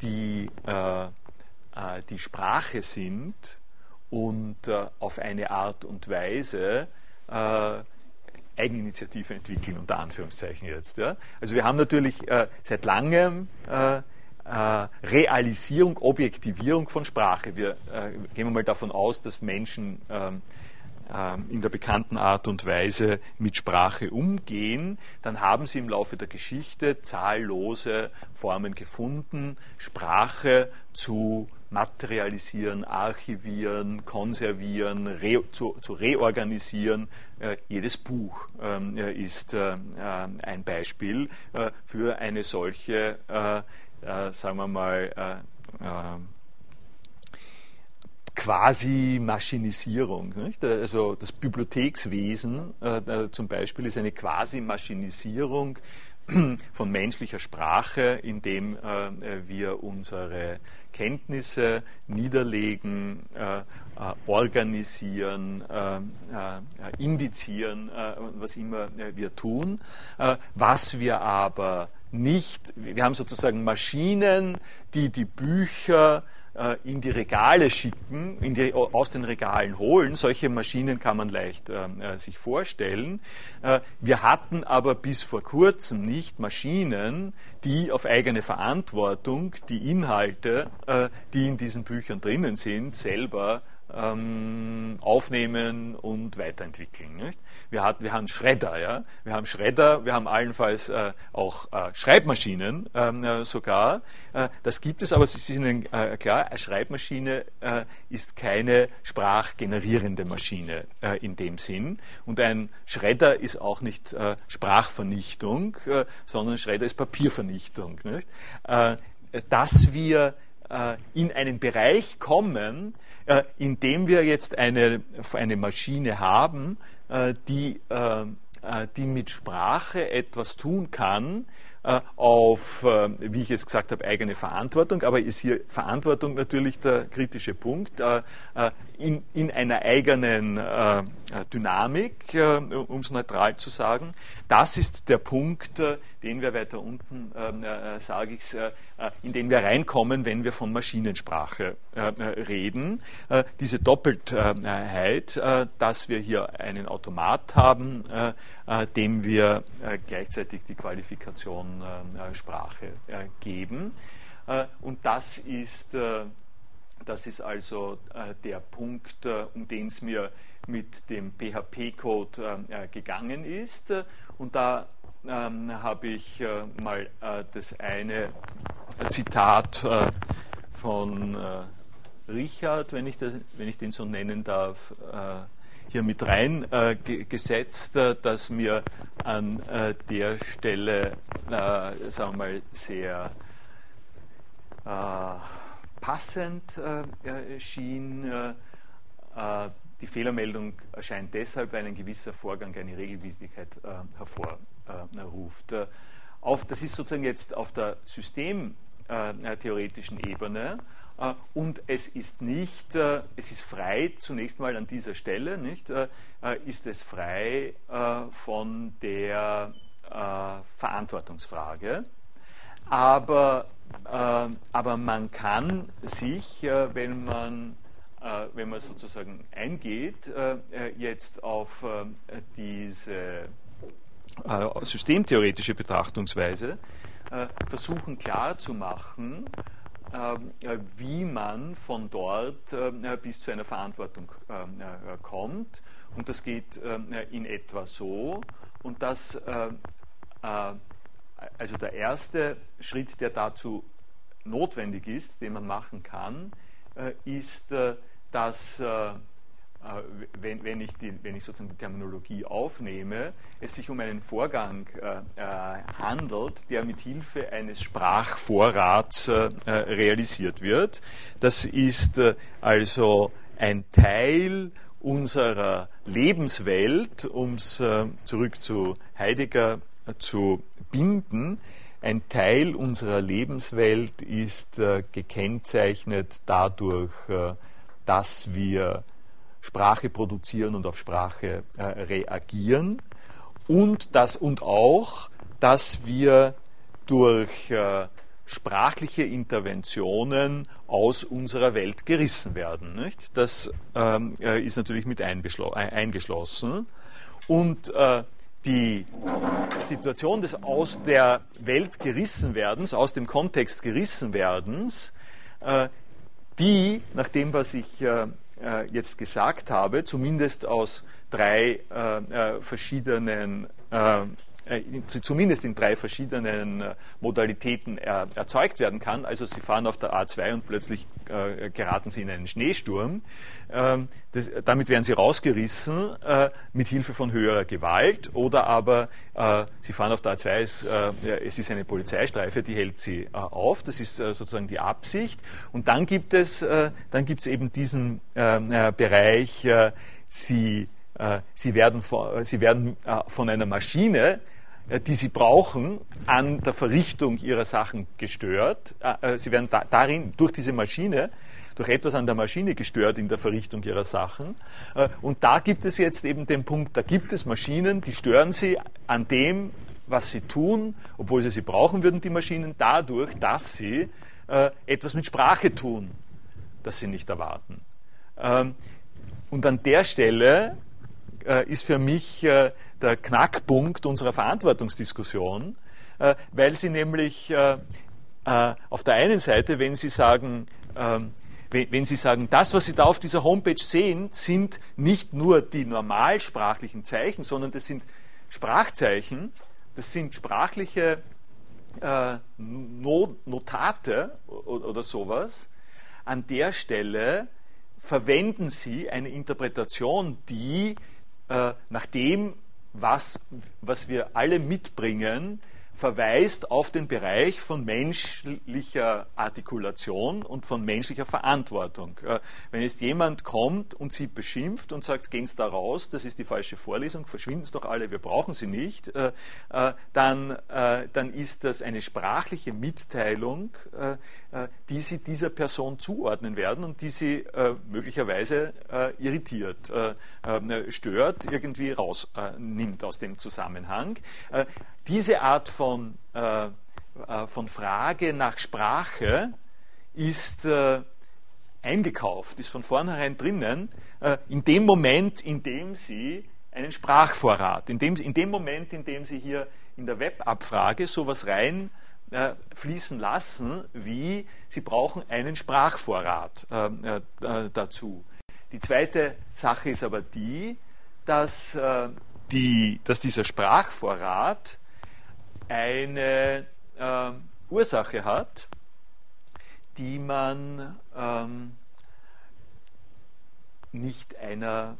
die die Sprache sind und auf eine Art und Weise Eigeninitiative entwickeln, unter Anführungszeichen jetzt. Ja. Also wir haben natürlich äh, seit langem Realisierung, Objektivierung von Sprache. Wir gehen wir mal davon aus, dass Menschen ähm, ähm, in der bekannten Art und Weise mit Sprache umgehen, dann haben sie im Laufe der Geschichte zahllose Formen gefunden, Sprache zu materialisieren, archivieren, konservieren, re, zu, zu, reorganisieren. Äh, jedes Buch ähm, äh, ist äh, äh ein Beispiel äh, für eine solche, äh, sagen wir mal, quasi Maschinisierung. Nicht? Also das Bibliothekswesen zum Beispiel ist eine quasi Maschinisierung von menschlicher Sprache, indem wir unsere Kenntnisse niederlegen, äh, äh organisieren, äh, indizieren, was immer wir tun. was wir aber nicht, wir haben sozusagen Maschinen, die die Bücher in die Regale schicken, die, aus den Regalen holen. Solche Maschinen kann man leicht äh, äh, sich vorstellen. Äh, wir hatten aber bis vor kurzem nicht Maschinen, die auf eigene Verantwortung die Inhalte, äh, die in diesen Büchern drinnen sind, selber ähm, aufnehmen und weiterentwickeln. Nicht? Wir, hat, wir haben Schredder, ja? wir haben Schredder, wir haben allenfalls äh, auch äh, Schreibmaschinen ähm, äh, sogar. Äh, das gibt es, aber es ist Ihnen klar, eine Schreibmaschine äh, ist keine sprachgenerierende Maschine in dem Sinn. Und ein Schredder ist auch nicht Sprachvernichtung, sondern Schredder ist Papiervernichtung. Nicht? dass wir in einen Bereich kommen, äh, indem wir jetzt eine, eine Maschine haben, äh, die, äh, die mit Sprache etwas tun kann, auf, wie ich es gesagt habe, eigene Verantwortung, aber ist hier Verantwortung natürlich der kritische Punkt, in, in einer eigenen Dynamik, um es neutral zu sagen. Das ist der Punkt, den wir weiter unten, ähm, äh, sage ich, äh, in den wir reinkommen, wenn wir von Maschinensprache äh, reden. Äh, diese Doppeltheit, äh, dass wir hier einen Automat haben, äh, dem wir gleichzeitig die Qualifikation Sprache geben. und das ist, das ist also der Punkt, um den es mir mit dem PHP-Code gegangen ist. Und da ähm, habe ich äh, mal äh, das eine Zitat äh, von äh, Richard, wenn ich, das, wenn ich, den so nennen darf, äh, hier mit reingesetzt, äh, dass mir an der Stelle, sagen wir mal, sehr passend schien die Fehlermeldung erscheint deshalb, weil ein gewisser Vorgang eine Regelwidrigkeit äh, hervorruft. Äh, auf, das ist sozusagen jetzt auf der systemtheoretischen äh, Ebene äh, und es ist nicht, äh, es ist frei, zunächst mal an dieser Stelle, nicht, ist es frei von der Verantwortungsfrage. aber, aber man kann sich, wenn man wenn man sozusagen eingeht jetzt auf diese systemtheoretische Betrachtungsweise, versuchen klarzumachen, wie man von dort bis zu einer Verantwortung kommt. Und das geht in etwa so. Und das, also der erste Schritt, der dazu notwendig ist, den man machen kann, ist, dass äh, wenn, wenn, ich die, wenn ich sozusagen die Terminologie aufnehme, es sich um einen Vorgang äh, äh handelt, der mit Hilfe eines Sprachvorrats äh, äh realisiert wird. Das ist äh, also ein Teil unserer Lebenswelt, um es zurück zu Heidegger zu binden. Ein Teil unserer Lebenswelt ist gekennzeichnet dadurch, dass wir Sprache produzieren und auf Sprache äh, reagieren und, das, und auch, dass wir durch äh, sprachliche Interventionen aus unserer Welt gerissen werden. Nicht? Das ähm, äh, ist natürlich mit eingeschlossen. Und äh, die Situation des aus der Welt gerissen werdens, aus dem Kontext gerissen werdens, äh, die, nach dem, was ich äh, äh, jetzt gesagt habe, zumindest aus drei äh, äh verschiedenen äh, zumindest in drei verschiedenen Modalitäten erzeugt werden kann. Also Sie fahren auf der A2 und plötzlich geraten Sie in einen Schneesturm. Ähm, das, damit werden Sie rausgerissen mit Hilfe von höherer Gewalt oder aber Sie fahren auf der A2, es, es ist eine Polizeistreife, die hält Sie auf. Das ist sozusagen die Absicht. Und dann gibt es, dann gibt es eben diesen Bereich, Sie Sie werden, Sie werden von einer Maschine äh, die sie brauchen, an der Verrichtung ihrer Sachen gestört. Äh, äh, sie werden darin durch diese Maschine, durch etwas an der Maschine gestört in der Verrichtung ihrer Sachen. Und da gibt es jetzt eben den Punkt, da gibt es Maschinen, die stören sie an dem, was sie tun, obwohl sie sie brauchen würden, die Maschinen, dadurch, dass sie etwas mit Sprache tun, das sie nicht erwarten. Ähm, und an der Stelle ist für mich der Knackpunkt unserer Verantwortungsdiskussion, äh, weil Sie nämlich äh, äh, auf der einen Seite, wenn Sie sagen, ähm, wenn Sie sagen, das, was Sie da auf dieser Homepage sehen, sind nicht nur die normalsprachlichen Zeichen, sondern das sind Sprachzeichen, das sind sprachliche äh, Notate oder sowas. An der Stelle verwenden Sie eine Interpretation, die äh, nach dem, was, was wir alle mitbringen, verweist auf den Bereich von menschlicher Artikulation und von menschlicher Verantwortung. Äh, wenn jetzt jemand kommt und sie beschimpft und sagt, gehen Sie da raus, das ist die falsche Vorlesung, verschwinden Sie doch alle, wir brauchen Sie nicht, äh, äh, dann, dann ist das eine sprachliche Mitteilung, die Sie dieser Person zuordnen werden und die Sie möglicherweise irritiert, stört, irgendwie rausnimmt aus dem Zusammenhang. Diese Art von, äh, äh, von Frage nach Sprache ist äh, eingekauft, ist von vornherein drinnen, äh, in dem Moment, in dem Sie einen Sprachvorrat, in dem, in dem Moment, in dem Sie hier in der Webabfrage sowas rein äh, fließen lassen, wie Sie brauchen einen Sprachvorrat äh, dazu. Die zweite Sache ist aber die, dass, die, dass dieser Sprachvorrat eine äh, Ursache hat, die man ähm, nicht einer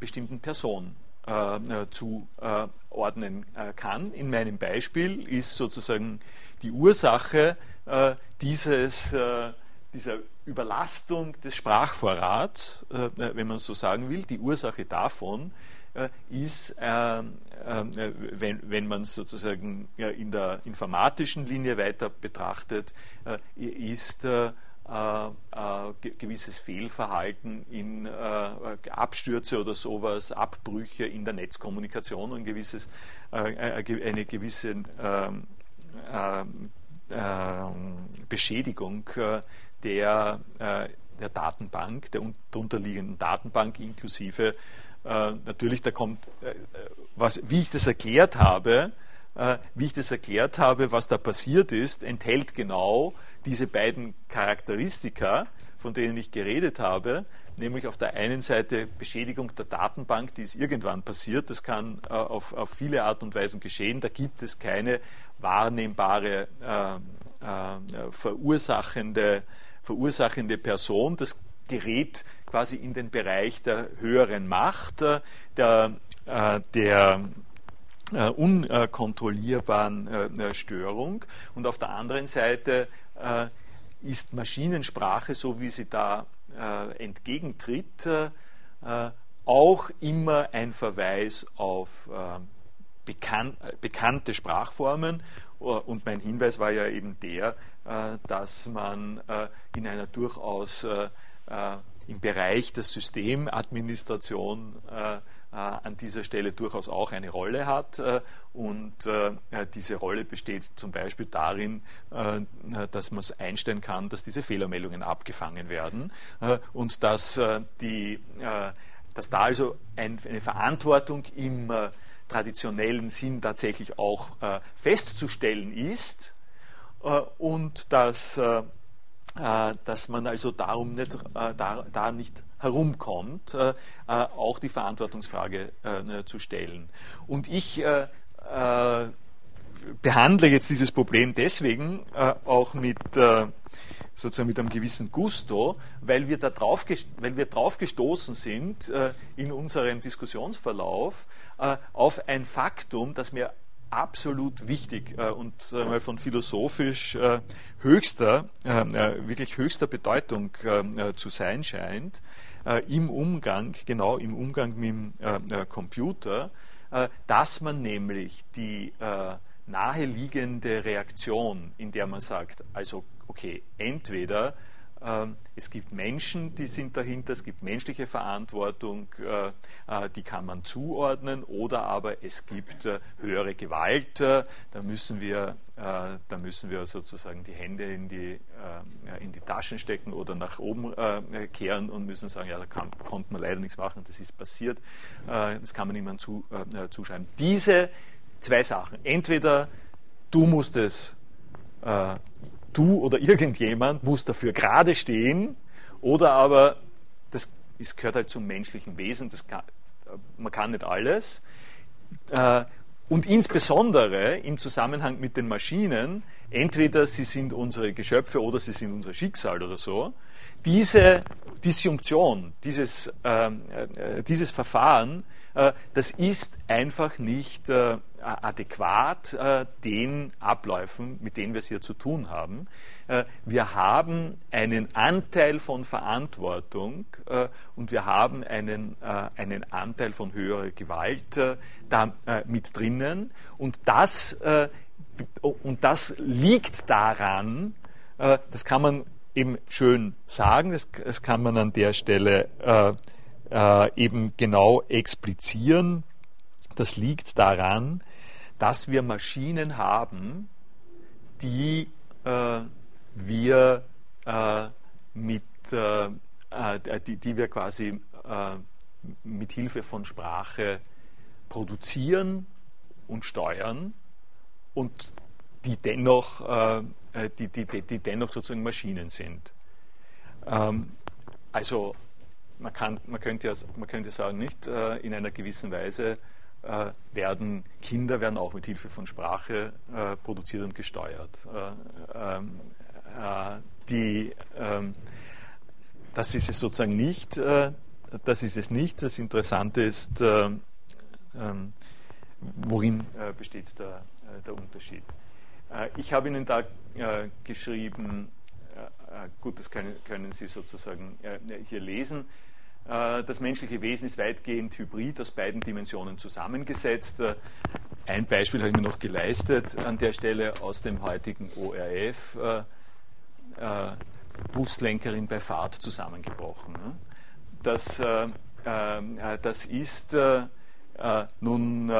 bestimmten Person äh, äh zuordnen äh, kann. In meinem Beispiel ist sozusagen die Ursache äh, dieses, äh, dieser Überlastung des Sprachvorrats, wenn man so sagen will, die Ursache davon äh, ist, ähm, äh, wenn, wenn man es sozusagen in der informatischen Linie weiter betrachtet, äh, ist gewisses Fehlverhalten in Abstürze oder sowas, Abbrüche in der Netzkommunikation und gewisses, eine gewisse ähm, Beschädigung der, der Datenbank, der unterliegenden Datenbank inklusive natürlich, da kommt, was, wie ich das erklärt habe, wie ich das erklärt habe, was da passiert ist, enthält genau diese beiden Charakteristika, von denen ich geredet habe, nämlich auf der einen Seite Beschädigung der Datenbank, die ist irgendwann passiert. Das kann äh, auf, auf, viele Art und Weisen geschehen. Da gibt es keine wahrnehmbare äh, äh, verursachende, verursachende Person. Das gerät quasi in den Bereich der höheren Macht, äh, der, äh, der äh, unkontrollierbaren Störung. Und auf der anderen Seite ist Maschinensprache, so wie sie da entgegentritt, äh, auch immer ein Verweis auf äh, bekan bekannte Sprachformen. Und mein Hinweis war ja eben der, äh, dass man äh, in einer durchaus äh, im Bereich der Systemadministration äh, an dieser Stelle durchaus auch eine Rolle hat. Äh, und äh, diese Rolle besteht zum Beispiel darin, dass man es einstellen kann, dass diese Fehlermeldungen abgefangen werden und dass, die, dass da also eine Verantwortung im traditionellen Sinn tatsächlich auch festzustellen ist und dass, dass man also darum nicht, da, da nicht herumkommt, äh, äh, auch die Verantwortungsfrage äh, zu stellen. Und ich behandle jetzt dieses Problem deswegen auch mit sozusagen mit einem gewissen Gusto, weil wir da drauf, weil wir drauf gestoßen sind in unserem Diskussionsverlauf auf ein Faktum, das mir absolut wichtig und mal von philosophisch höchster, wirklich höchster Bedeutung zu sein scheint äh, im Umgang, genau im Umgang mit dem äh, äh, Computer, äh, dass man nämlich die äh, naheliegende Reaktion, in der man sagt, also okay, entweder es gibt Menschen, die sind dahinter, es gibt menschliche Verantwortung, äh, äh, die kann man zuordnen, oder aber es gibt äh, höhere Gewalt, da müssen wir, da müssen wir sozusagen die Hände in die, in die Taschen stecken oder nach oben kehren und müssen sagen, ja, da kann, konnte man leider nichts machen, das ist passiert, das kann man niemandem zu, zuschreiben. Diese zwei Sachen, entweder du musst es du oder irgendjemand muss dafür gerade stehen oder aber das ist, gehört halt zum menschlichen Wesen, kann, man kann nicht alles. Äh, und insbesondere im Zusammenhang mit den Maschinen, entweder sie sind unsere Geschöpfe oder sie sind unser Schicksal oder so, diese Disjunktion, dieses, äh, äh dieses Verfahren, das ist einfach nicht äh, adäquat äh, den Abläufen, mit denen wir es hier zu tun haben. Äh, wir haben einen Anteil von Verantwortung äh, und wir haben einen, äh, einen Anteil von höherer Gewalt da mit drinnen und das, und das liegt daran, das kann man eben schön sagen, das, das kann man an der Stelle eben genau explizieren. Das liegt daran, dass wir Maschinen haben, die äh, wir äh, mit, äh, äh, die, die, wir quasi äh, mit Hilfe von Sprache produzieren und steuern und die dennoch, äh, die, die, die, dennoch sozusagen Maschinen sind. Ähm, also man, kann, man, könnte ja, man könnte sagen, nicht in einer gewissen Weise äh, werden Kinder werden auch mit Hilfe von Sprache äh, produziert und gesteuert. Äh, ähm, äh die, ähm, das ist es sozusagen nicht. Äh, das ist es nicht. Das Interessante ist, äh, ähm, worin besteht der, der Unterschied. ich habe Ihnen da geschrieben, gut, das können, können Sie sozusagen hier lesen. Äh, das menschliche Wesen ist weitgehend hybrid aus beiden Dimensionen zusammengesetzt. Äh, ein Beispiel habe ich mir noch geleistet an der Stelle aus dem heutigen ORF. Äh, Buslenkerin bei Fahrt zusammengebrochen. Ne? Das, das ist nun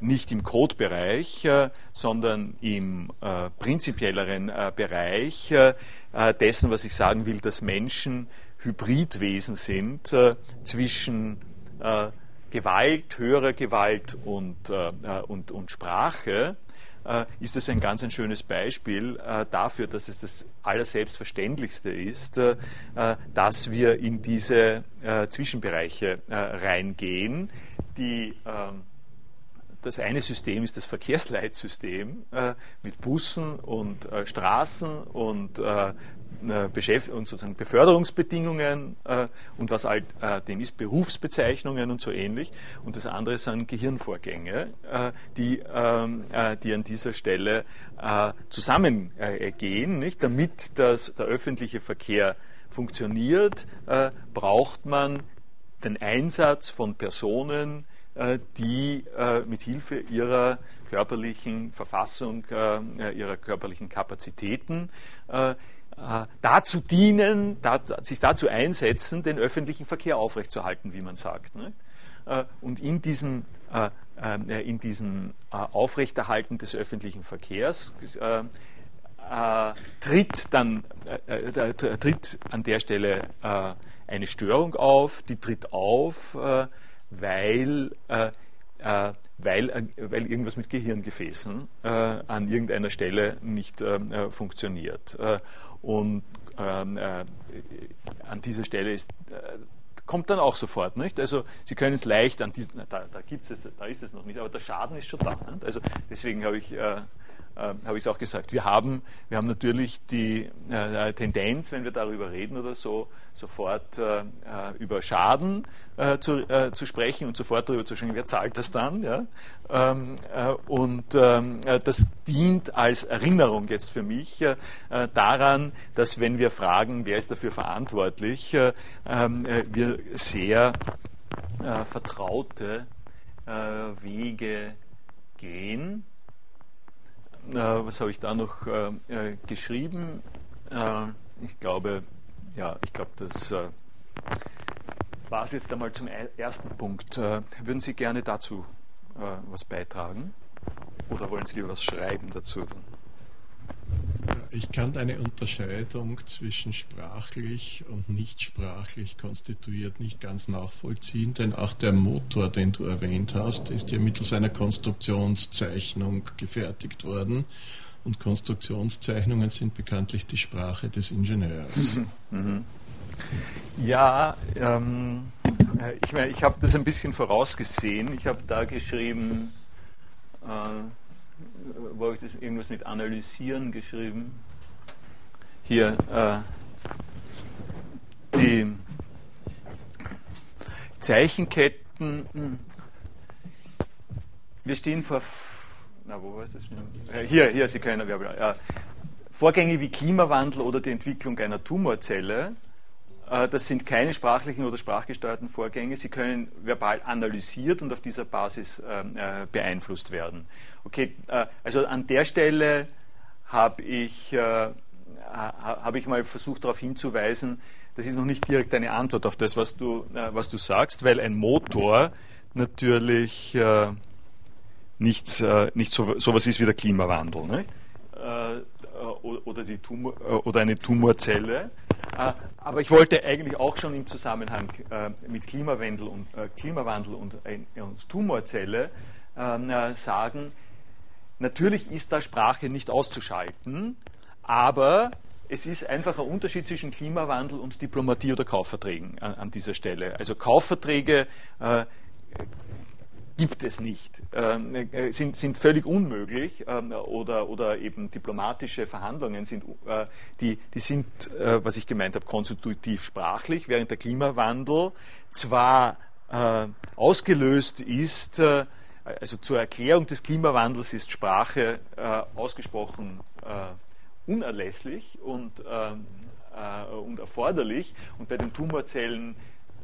nicht im Codebereich, sondern im prinzipielleren Bereich dessen, was ich sagen will, dass Menschen Hybridwesen sind äh, zwischen Gewalt, höherer Gewalt und, und, und Sprache ist das ein ganz ein schönes Beispiel dafür, dass es das Allerselbstverständlichste ist, dass wir in diese Zwischenbereiche reingehen, die ähm, das eine System ist das Verkehrsleitsystem äh, mit Bussen und äh, Straßen und, äh, äh und sozusagen Beförderungsbedingungen äh, und was halt äh, dem ist, Berufsbezeichnungen und so ähnlich. Und das andere sind Gehirnvorgänge, die, ähm, die an dieser Stelle zusammengehen. Nicht? Damit das, der öffentliche Verkehr funktioniert, braucht man den Einsatz von Personen, äh, die äh, mit Hilfe ihrer körperlichen Verfassung, äh, ihrer körperlichen Kapazitäten dazu dienen, sich dazu einsetzen, den öffentlichen Verkehr aufrechtzuerhalten, wie man sagt. Ne? Und in diesem, in diesem Aufrechterhalten des öffentlichen Verkehrs tritt dann tritt an der Stelle eine Störung auf, die tritt auf, weil, äh, äh, weil, äh, weil irgendwas mit Gehirngefäßen äh, an irgendeiner Stelle nicht äh, äh, funktioniert. Und ähm, an dieser Stelle ist kommt dann auch sofort, nicht? Also Sie können es leicht an diesen, da, da gibt's es, da ist es noch nicht, aber der Schaden ist schon da. Nicht? Also deswegen habe ich äh, äh, habe ich es auch gesagt. Wir haben, wir haben natürlich die äh, Tendenz, wenn wir darüber reden oder so, sofort äh, äh über Schaden äh, zu, äh, zu, sprechen und sofort darüber zu sprechen, wer zahlt das dann. Ja? Ähm, und ähm, das dient als Erinnerung jetzt für mich daran, dass wenn wir fragen, wer ist dafür verantwortlich, ähm, wir sehr vertraute Wege gehen äh, was habe ich da noch äh, äh geschrieben? Äh, ich glaube, ja, ich glaube, das äh, war es jetzt einmal zum ersten Punkt. würden Sie gerne dazu was beitragen? Oder wollen Sie lieber was schreiben dazu? Ich kann eine Unterscheidung zwischen sprachlich und nicht sprachlich konstituiert nicht ganz nachvollziehen, denn auch der Motor, den du erwähnt hast, ist ja mittels einer Konstruktionszeichnung gefertigt worden. Und Konstruktionszeichnungen sind bekanntlich die Sprache des Ingenieurs. Mhm. Mhm. Ja, ähm, äh, ich, mein, ich habe das ein bisschen vorausgesehen. Ich habe da geschrieben, äh, wo habe ich das irgendwas mit analysieren geschrieben? Hier, äh, die Zeichenketten. Hm. Wir stehen vor. Na, wo war das? Äh, hier, hier, Sie können. Ja, Vorgänge wie Klimawandel oder die Entwicklung einer Tumorzelle das sind keine sprachlichen oder sprachgesteuerten Vorgänge. Sie können verbal analysiert und auf dieser Basis ähm, äh, beeinflusst werden. Okay, äh, also an der Stelle habe ich, hab ich mal versucht darauf hinzuweisen, das ist noch nicht direkt eine Antwort auf das, was du, was du sagst, weil ein Motor natürlich nichts, nicht so, sowas ist wie der Klimawandel. Ne? oder, die Tumor, oder eine Tumorzelle. Äh, aber ich wollte eigentlich auch schon im Zusammenhang äh, mit Klimawandel und, äh, Klimawandel und, und Tumorzelle ähm, sagen, natürlich ist da Sprache nicht auszuschalten, aber es ist einfach ein Unterschied zwischen Klimawandel und Diplomatie oder Kaufverträgen an, an dieser Stelle. Also Kaufverträge äh, gibt es nicht, ähm, äh, sind, sind völlig unmöglich ähm, oder, oder eben diplomatische Verhandlungen sind, äh, die, die sind, äh, was ich gemeint habe, konstitutiv sprachlich, während der Klimawandel zwar äh, ausgelöst ist, äh, also zur Erklärung des Klimawandels ist Sprache äh, ausgesprochen unerlässlich und, ähm, und erforderlich. Und bei den Tumorzellen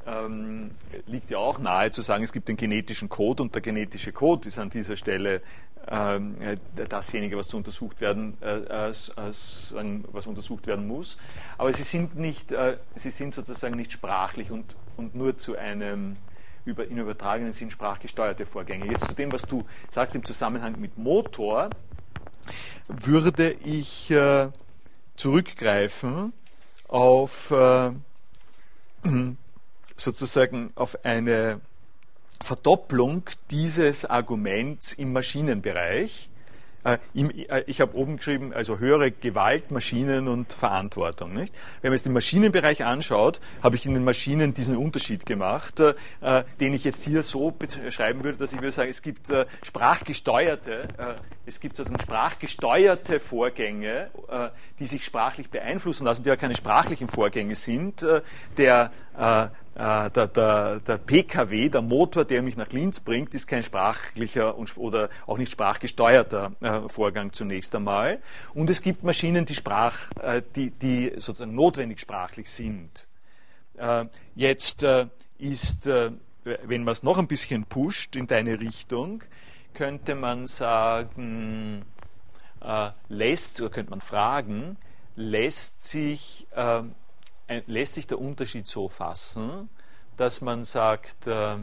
ähm, liegt ja auch nahe zu sagen, es gibt den genetischen Code und der genetische Code ist an dieser Stelle ähm, äh, dasjenige, was untersucht werden, äh, äh, was untersucht werden muss. Aber sie sind nicht, äh, sie sind sozusagen nicht sprachlich und, und nur zu einem über, in übertragenen Sinn sprachgesteuerte Vorgänge. Jetzt zu dem, was du sagst im Zusammenhang mit Motor, würde ich äh, zurückgreifen auf äh, sozusagen auf eine Verdopplung dieses Arguments im Maschinenbereich. Äh, äh, ich habe oben geschrieben, also höhere Gewalt, Maschinen und Verantwortung. Nicht? Wenn man jetzt den Maschinenbereich anschaut, habe ich in den Maschinen diesen Unterschied gemacht, äh, den ich jetzt hier so beschreiben würde, dass ich würde sagen, es gibt sprachgesteuerte, es gibt sozusagen sprachgesteuerte Vorgänge, die sich sprachlich beeinflussen lassen, die ja keine sprachlichen Vorgänge sind. Der der, der, der, PKW, der Motor, der mich nach Linz bringt, ist kein sprachlicher oder auch nicht sprachgesteuerter äh, Vorgang zunächst einmal. Und es gibt Maschinen, die, Sprach, äh, die, die sozusagen notwendig sprachlich sind. Jetzt ist, wenn man es noch ein bisschen pusht in deine Richtung, könnte man sagen, lässt, oder könnte man fragen, lässt sich lässt sich der Unterschied so fassen, dass man sagt, äh,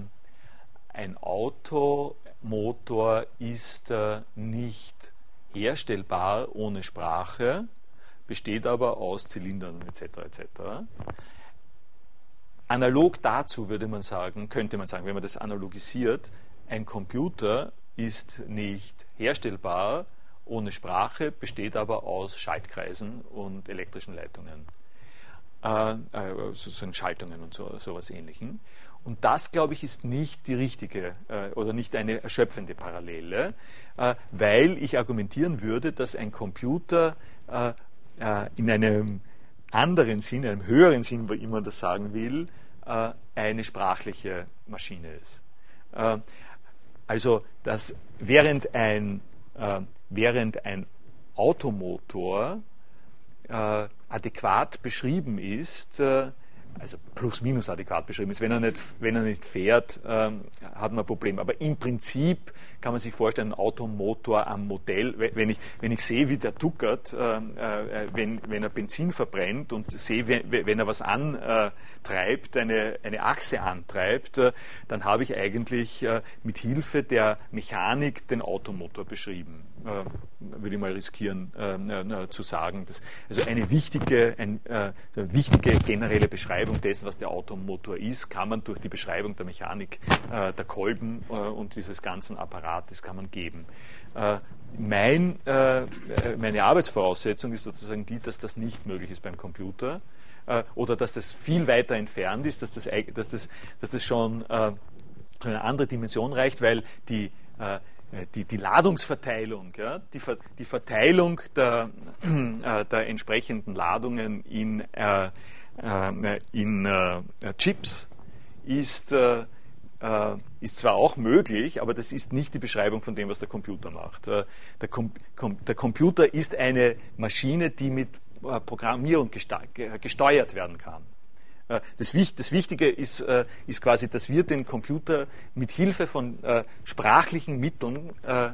ein Automotor ist äh, nicht herstellbar ohne Sprache, besteht aber aus Zylindern etc. etc. Analog dazu würde man sagen, könnte man sagen, wenn man das analogisiert, ein Computer ist nicht herstellbar ohne Sprache, besteht aber aus Schaltkreisen und elektrischen Leitungen äh, äh, sozusagen Schaltungen und so, sowas ähnlichem. Und das, glaube ich, ist nicht die richtige äh, oder nicht eine erschöpfende Parallele, äh, weil ich argumentieren würde, dass ein Computer äh, äh, in einem anderen Sinn, in einem höheren Sinn, wie man das sagen will, eine sprachliche Maschine ist. also, dass während ein, während ein Automotor adäquat beschrieben ist, äh, also plus minus adäquat beschrieben ist. Wenn er nicht, wenn er nicht fährt, ähm, hat man ein Problem. Aber im Prinzip kann man sich vorstellen, ein Automotor am Modell, wenn ich, wenn ich sehe, wie der tuckert, ähm, äh, wenn, wenn er Benzin verbrennt und sehe, wenn, wenn er was antreibt, eine, eine Achse antreibt, äh, dann habe ich eigentlich äh, mit Hilfe der Mechanik den Automotor beschrieben. Äh, würde ich mal riskieren äh, äh, zu sagen. Dass, also eine wichtige, ein, eine wichtige generelle Beschreibung dessen, was der Automotor ist, kann man durch die Beschreibung der Mechanik der Kolben und dieses ganzen Apparates kann man geben. Mein, meine Arbeitsvoraussetzung ist sozusagen die, dass das nicht möglich ist beim Computer oder dass das viel weiter entfernt ist, dass das, dass das, dass das schon eine andere Dimension reicht, weil die äh, die, die Ladungsverteilung, ja, die, die Verteilung der, äh, der entsprechenden Ladungen in, äh, äh in äh, Chips ist, äh, ist zwar auch möglich, aber das ist nicht die Beschreibung von dem, was der Computer macht. der, Com Com der Computer ist eine Maschine, die mit Programmierung gesteuert werden kann. Äh, das, das Wichtige ist, äh, ist, quasi, dass wir den Computer mit Hilfe von äh, sprachlichen Mitteln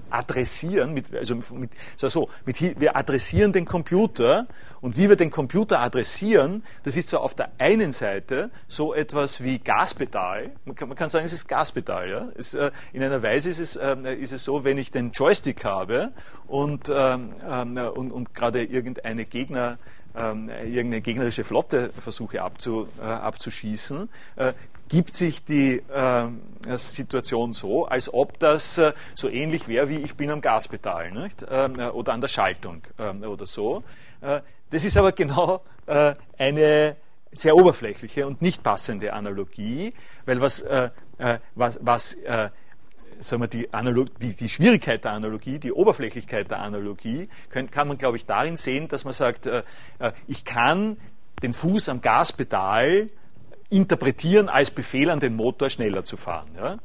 adressieren. Mit, also mit, so, mit, wir adressieren den Computer und wie wir den Computer adressieren, das ist zwar auf der einen Seite so etwas wie Gaspedal. Man kann, man kann sagen, es ist Gaspedal. Ja? Es, in einer Weise ist es, ist es so, wenn ich den Joystick habe und, ähm, ähm, und, und gerade irgendeine Gegner ähm, irgendeine gegnerische Flotte versuche abzu, äh, abzuschießen, äh, gibt sich die äh, Situation so, als ob das äh, so ähnlich wäre wie ich bin am Gaspedal nicht? Ähm, äh, oder an der Schaltung ähm, oder so. Äh, das ist aber genau eine sehr oberflächliche und nicht passende Analogie, weil was, was, was sagen wir, die, Analog, die, die, Schwierigkeit der Analogie, die Oberflächlichkeit der Analogie, können, kann man, glaube ich, darin sehen, dass man sagt, äh, äh, ich kann den Fuß am Gaspedal interpretieren als Befehl an den Motor, schneller zu fahren. Ja?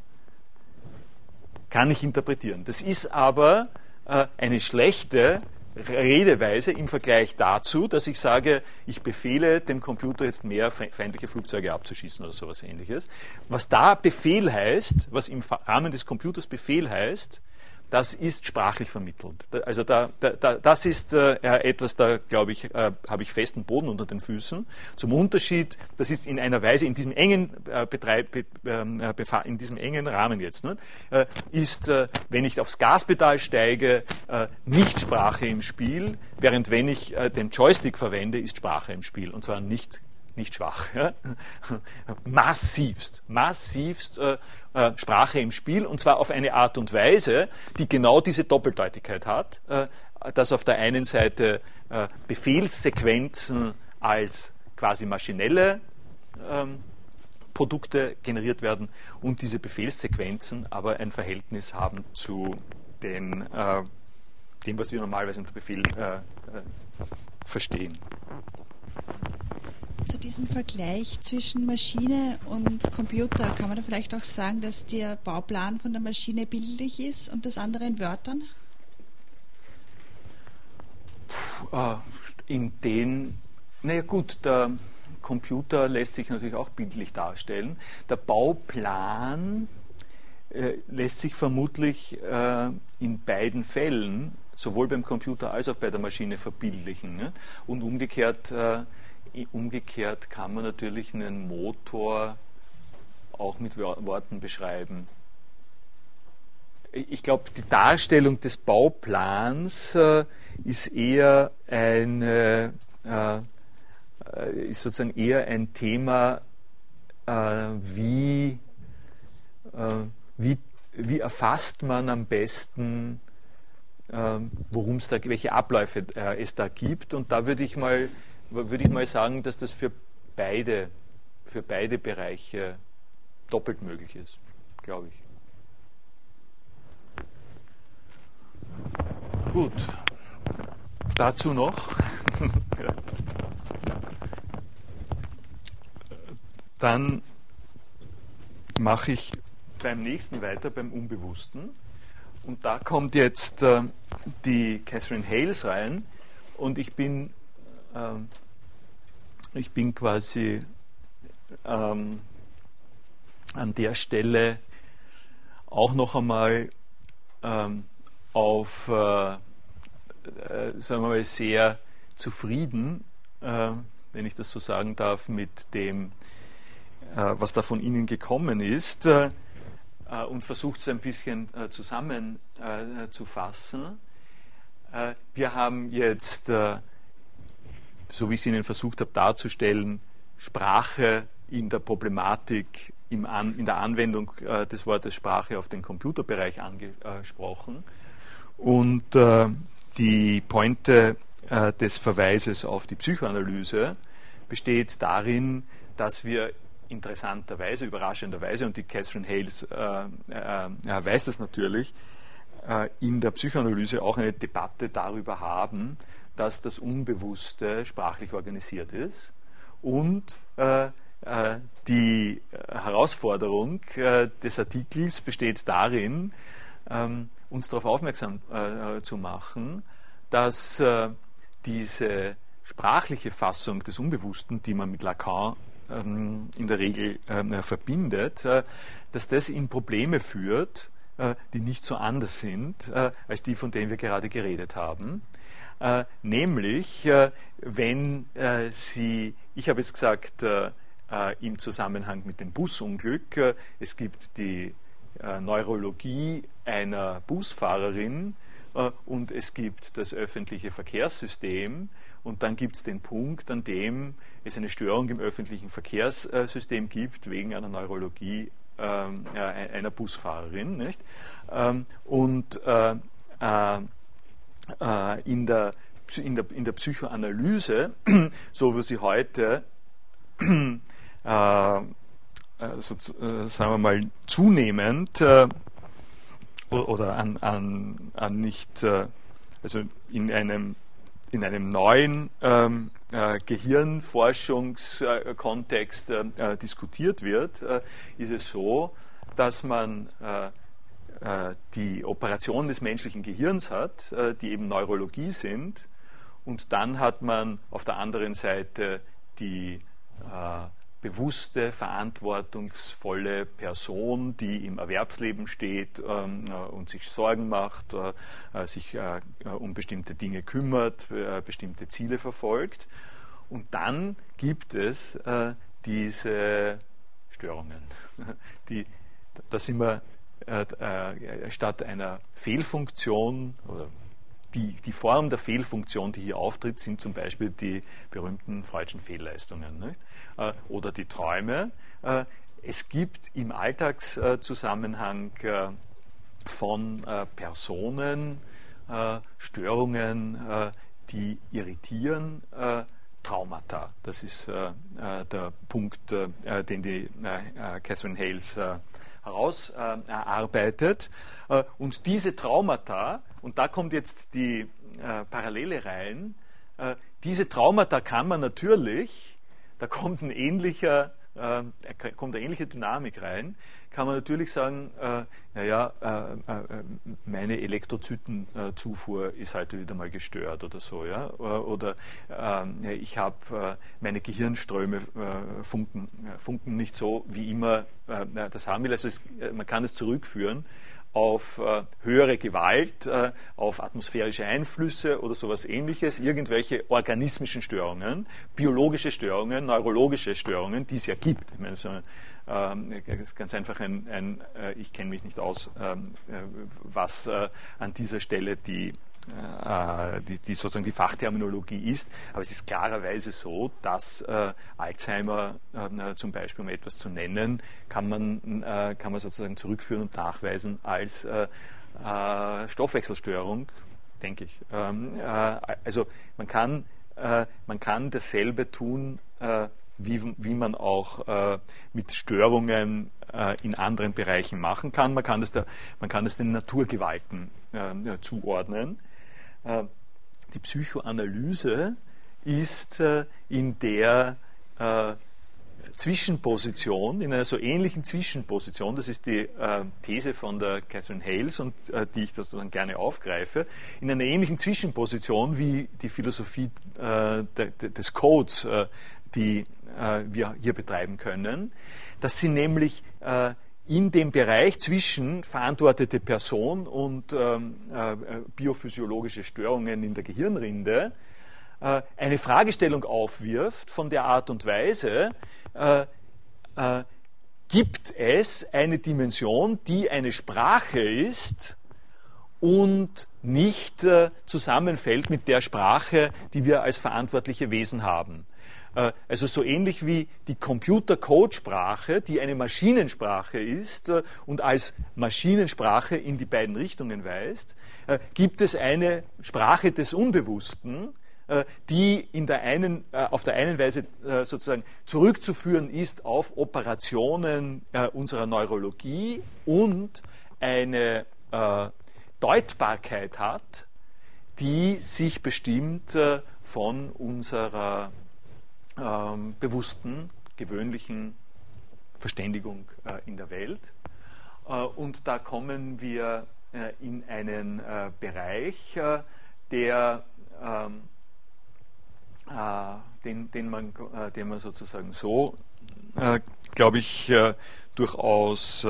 Kann ich interpretieren. Das ist aber äh, eine schlechte Redeweise im Vergleich dazu, dass ich sage, ich befehle dem Computer jetzt mehr feindliche Flugzeuge abzuschießen oder sowas ähnliches. Was da Befehl heißt, was im Rahmen des Computers Befehl heißt, das ist sprachlich vermittelt. Also da, da, das ist äh, etwas, da glaube ich, äh, habe ich festen Boden unter den Füßen. Zum Unterschied, das ist in einer Weise in diesem engen äh, Betreib, ähm, äh, in diesem engen Rahmen jetzt, ne, äh, ist, äh, wenn ich aufs Gaspedal steige, nicht Sprache im Spiel, während wenn ich den Joystick verwende, ist Sprache im Spiel und zwar nicht nicht schwach, ja? massivst, massivst äh, äh, Sprache im Spiel und zwar auf eine Art und Weise, die genau diese Doppeldeutigkeit hat, äh, dass auf der einen Seite äh, Befehlssequenzen als quasi maschinelle ähm, Produkte generiert werden und diese Befehlssequenzen aber ein Verhältnis haben zu den, äh, dem, was wir normalerweise unter Befehl äh, verstehen zu diesem Vergleich zwischen Maschine und Computer, kann man da vielleicht auch sagen, dass der Bauplan von der Maschine bildlich ist und das andere in Wörtern? Puh, äh, in den, naja gut, der Computer lässt sich natürlich auch bildlich darstellen. Der Bauplan äh, lässt sich vermutlich äh, in beiden Fällen, sowohl beim Computer als auch bei der Maschine, verbildlichen. Ne? Und umgekehrt äh, umgekehrt kann man natürlich einen Motor auch mit Worten beschreiben. Ich glaube, die Darstellung des Bauplans äh, ist eher eine, äh, ist sozusagen eher ein Thema, äh, wie, äh, wie, wie erfasst man am besten, äh, worum es da, welche Abläufe äh, es da gibt. Und da würde ich mal würde ich mal sagen, dass das für beide, für beide Bereiche doppelt möglich ist, glaube ich. Gut, dazu noch. Dann mache ich beim nächsten weiter, beim Unbewussten. Und da kommt jetzt äh, die Catherine Hales rein. Und ich bin ähm, ich bin quasi ähm, an der Stelle auch noch einmal ähm, auf, äh, äh, sagen wir mal, sehr zufrieden, äh, wenn ich das so sagen darf, mit dem, äh, was da von Ihnen gekommen ist äh, äh, und versucht es ein bisschen zusammenzufassen. wir haben jetzt so wie ich es Ihnen versucht habe darzustellen, Sprache in der Problematik An, in der Anwendung äh, des Wortes Sprache auf den Computerbereich angesprochen. Und äh, die Pointe äh, des Verweises auf die Psychoanalyse besteht darin, dass wir interessanterweise, überraschenderweise, und die Catherine Hales äh, äh, äh, weiß das natürlich, in der Psychoanalyse auch eine Debatte darüber haben, dass das Unbewusste sprachlich organisiert ist und äh, äh, die Herausforderung äh, des Artikels besteht darin, ähm, uns darauf aufmerksam äh, zu machen, dass äh, diese sprachliche Fassung des Unbewussten, die man mit Lacan ähm, in der Regel ähm, verbindet, äh, dass das in Probleme führt, die nicht so anders sind als die, von denen wir gerade geredet haben. Äh, nämlich äh, wenn äh, Sie, ich habe jetzt gesagt, im Zusammenhang mit dem Busunglück, es gibt die Neurologie einer Busfahrerin und es gibt das öffentliche Verkehrssystem und dann gibt es den Punkt, an dem es eine Störung im öffentlichen Verkehrssystem gibt wegen einer Neurologie ähm, einer Busfahrerin. Nicht? Ähm, und in, der, in, der, in der Psychoanalyse, so wie sie heute äh, also, sagen wir mal zunehmend äh, oder an, an, an nicht, äh, also in einem, in einem neuen ähm, äh, Gehirnforschungskontext äh, diskutiert wird, ist es so, dass man äh, die Operation des menschlichen Gehirns hat, äh, die eben Neurologie sind. Und dann hat man auf der anderen Seite die äh, bewusste, verantwortungsvolle Person, die im Erwerbsleben steht ähm, äh, und sich Sorgen macht, äh, äh sich äh, um bestimmte Dinge kümmert, äh, bestimmte Ziele verfolgt. Und dann gibt es äh, diese Störungen. Die, da sind wir statt einer Fehlfunktion oder die, die Form der Fehlfunktion, die hier auftritt, sind zum Beispiel die berühmten freudschen Fehlleistungen nicht? Äh, oder die Träume. Äh, es gibt im Alltagszusammenhang äh, von Personen Störungen, die irritieren, Traumata. Das ist der Punkt, den die Catherine Hales herausarbeitet. und diese Traumata und da kommt jetzt die äh, Parallele rein. Äh, diese Traumata kann man natürlich, da kommt, ein ähnlicher, äh, kommt eine ähnliche Dynamik rein, kann man natürlich sagen, äh, naja, äh, äh, meine Elektrozytenzufuhr ist heute wieder mal gestört oder so, ja, oder ähm, ich habe meine Gehirnströme funken, funken nicht so, wie immer das haben will. Also es, man kann es zurückführen auf äh, höhere Gewalt, äh, auf atmosphärische Einflüsse oder sowas ähnliches, irgendwelche organismischen Störungen, biologische Störungen, neurologische Störungen, die es ja gibt. Ich meine, so, ist ganz einfach ein, ein äh, ich kenne mich nicht aus, ähm, äh, was äh, an dieser Stelle die äh, die, die, sozusagen die Fachterminologie ist. Aber es ist klarerweise so, dass äh, Alzheimer äh, zum Beispiel, um etwas zu nennen, kann man, äh, kann man sozusagen zurückführen und nachweisen als äh, äh, Stoffwechselstörung, denke ich. Ähm, also man kann, man kann dasselbe tun, wie, wie man auch mit Störungen in anderen Bereichen machen kann. Man kann das, der, man kann das den Naturgewalten zuordnen. Äh, die Psychoanalyse ist äh, in der äh, Zwischenposition, in einer so ähnlichen Zwischenposition, das ist die These von der Catherine Hales und die ich sozusagen gerne aufgreife, in einer ähnlichen Zwischenposition wie die Philosophie des Codes, die wir hier betreiben können, dass sie nämlich in dem Bereich zwischen verantwortete Person und ähm, äh, biophysiologische Störungen in der Gehirnrinde äh, eine Fragestellung aufwirft von der Art und Weise, äh, äh gibt es eine Dimension, die eine Sprache ist und nicht äh, zusammenfällt mit der Sprache, die wir als verantwortliche Wesen haben. Äh, also so ähnlich wie die Computer-Code-Sprache, die eine Maschinensprache ist äh, und als Maschinensprache in die beiden Richtungen weist, äh, gibt es eine Sprache des Unbewussten, die in der einen, auf der einen Weise sozusagen zurückzuführen ist auf Operationen unserer Neurologie und eine Deutbarkeit hat, die sich bestimmt von unserer ähm, bewussten, gewöhnlichen Verständigung äh, in der Welt. Äh, und da kommen wir äh, in einen äh, Bereich, äh, der, ähm, äh, den, den, man, den man sozusagen so, glaube ich, durchaus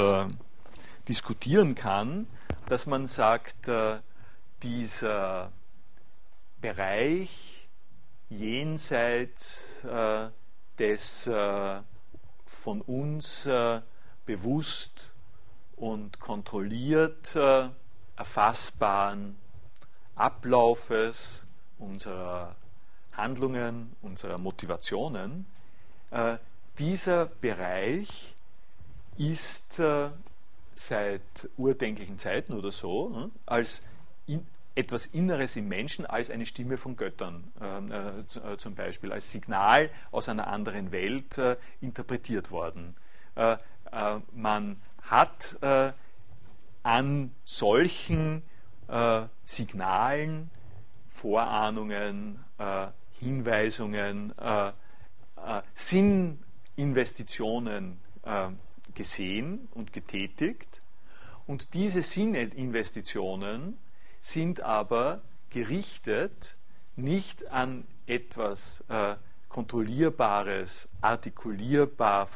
diskutieren kann, dass man sagt, dieser Bereich, jenseits äh, des äh, von uns äh, bewusst und kontrolliert äh, erfassbaren Ablaufes unserer Handlungen, unserer Motivationen. Äh, dieser Bereich ist äh, seit urdenklichen Zeiten oder so als in, etwas Inneres im Menschen als eine Stimme von Göttern ähm, äh, äh, zum Beispiel, als Signal aus einer anderen Welt äh, interpretiert worden. Äh, äh man hat äh, an solchen Signalen, Vorahnungen, Hinweisungen, Sinninvestitionen gesehen und getätigt. Und diese Sinninvestitionen sind aber gerichtet nicht an etwas äh, kontrollierbares, artikulierbar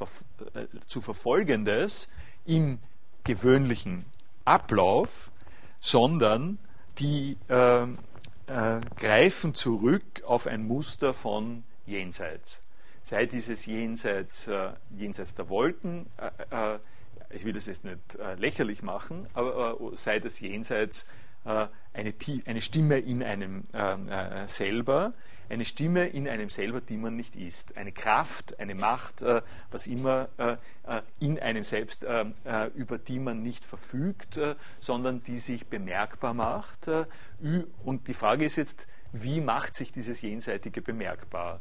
äh, zu verfolgendes im gewöhnlichen Ablauf, sondern die äh, äh, greifen zurück auf ein Muster von Jenseits. Sei dieses Jenseits, äh, jenseits der Wolken, äh, äh, ich will das jetzt nicht lächerlich machen, aber sei das Jenseits eine, eine Stimme in einem selber, eine Stimme in einem selber, die man nicht ist. Eine Kraft, eine Macht, äh, was immer äh, äh in einem selbst, äh, äh, über die man nicht verfügt, äh, sondern die sich bemerkbar macht. und die Frage ist jetzt, wie macht sich dieses Jenseitige bemerkbar?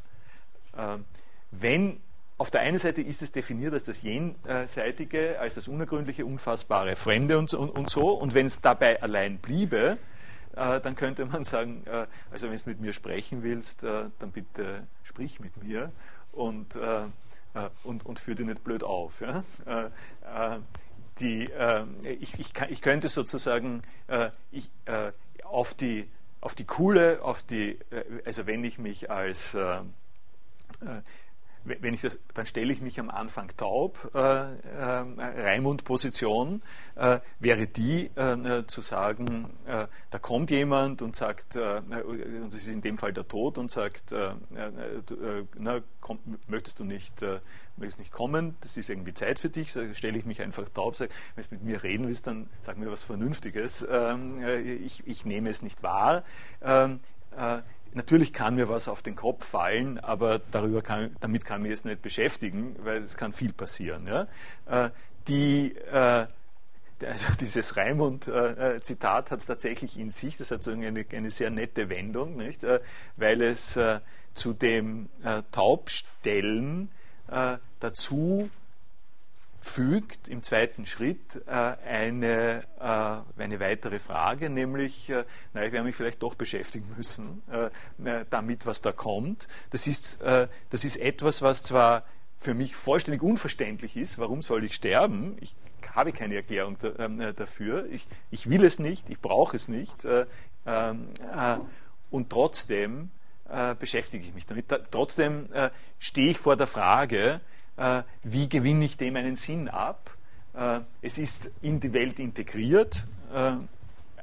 wenn auf der einen Seite ist es definiert als das Jenseitige, als das Unergründliche, Unfassbare, Fremde und, und, und so. Und wenn es dabei allein bliebe, äh, dann könnte man sagen, äh, also wenn du mit mir sprechen willst, äh, dann bitte sprich mit mir und, und, und führ dich nicht blöd auf. Ja? Die, ich, ich, ich, könnte sozusagen ich, auf, die, auf die coole, auf die, also wenn ich mich als wenn ich das, dann stelle ich mich am Anfang taub. Äh, äh, Raimund-Position äh, wäre die, äh, zu sagen, äh, da kommt jemand und sagt, äh, und das ist in dem Fall der Tod und sagt, na, komm, möchtest du nicht, möchtest nicht kommen? Das ist irgendwie Zeit für dich. Da stelle ich mich einfach taub, sage, wenn du mit mir reden willst, dann sag mir was Vernünftiges. Ähm, ich, ich nehme es nicht wahr. Natürlich kann mir was auf den Kopf fallen, aber darüber kann, damit kann ich es nicht beschäftigen, weil es kann viel passieren. Ja? Äh, die, äh, also dieses Raimund-Zitat äh, hat es tatsächlich in sich, das hat so eine, eine sehr nette Wendung, nicht? weil es zu dem Taubstellen dazu fügt im zweiten Schritt äh, eine, äh, eine weitere Frage, nämlich, äh, na, ich werde mich vielleicht doch beschäftigen müssen äh, damit, was da kommt. Das ist, äh, das ist etwas, was zwar für mich vollständig unverständlich ist, warum soll ich sterben? Ich habe keine Erklärung da, äh, dafür. Ich, ich, will es nicht, ich brauche es nicht. Ähm, und trotzdem beschäftige ich mich damit. trotzdem stehe ich vor der Frage, äh, wie gewinne ich dem einen Sinn ab? Äh, es ist in die Welt integriert, äh,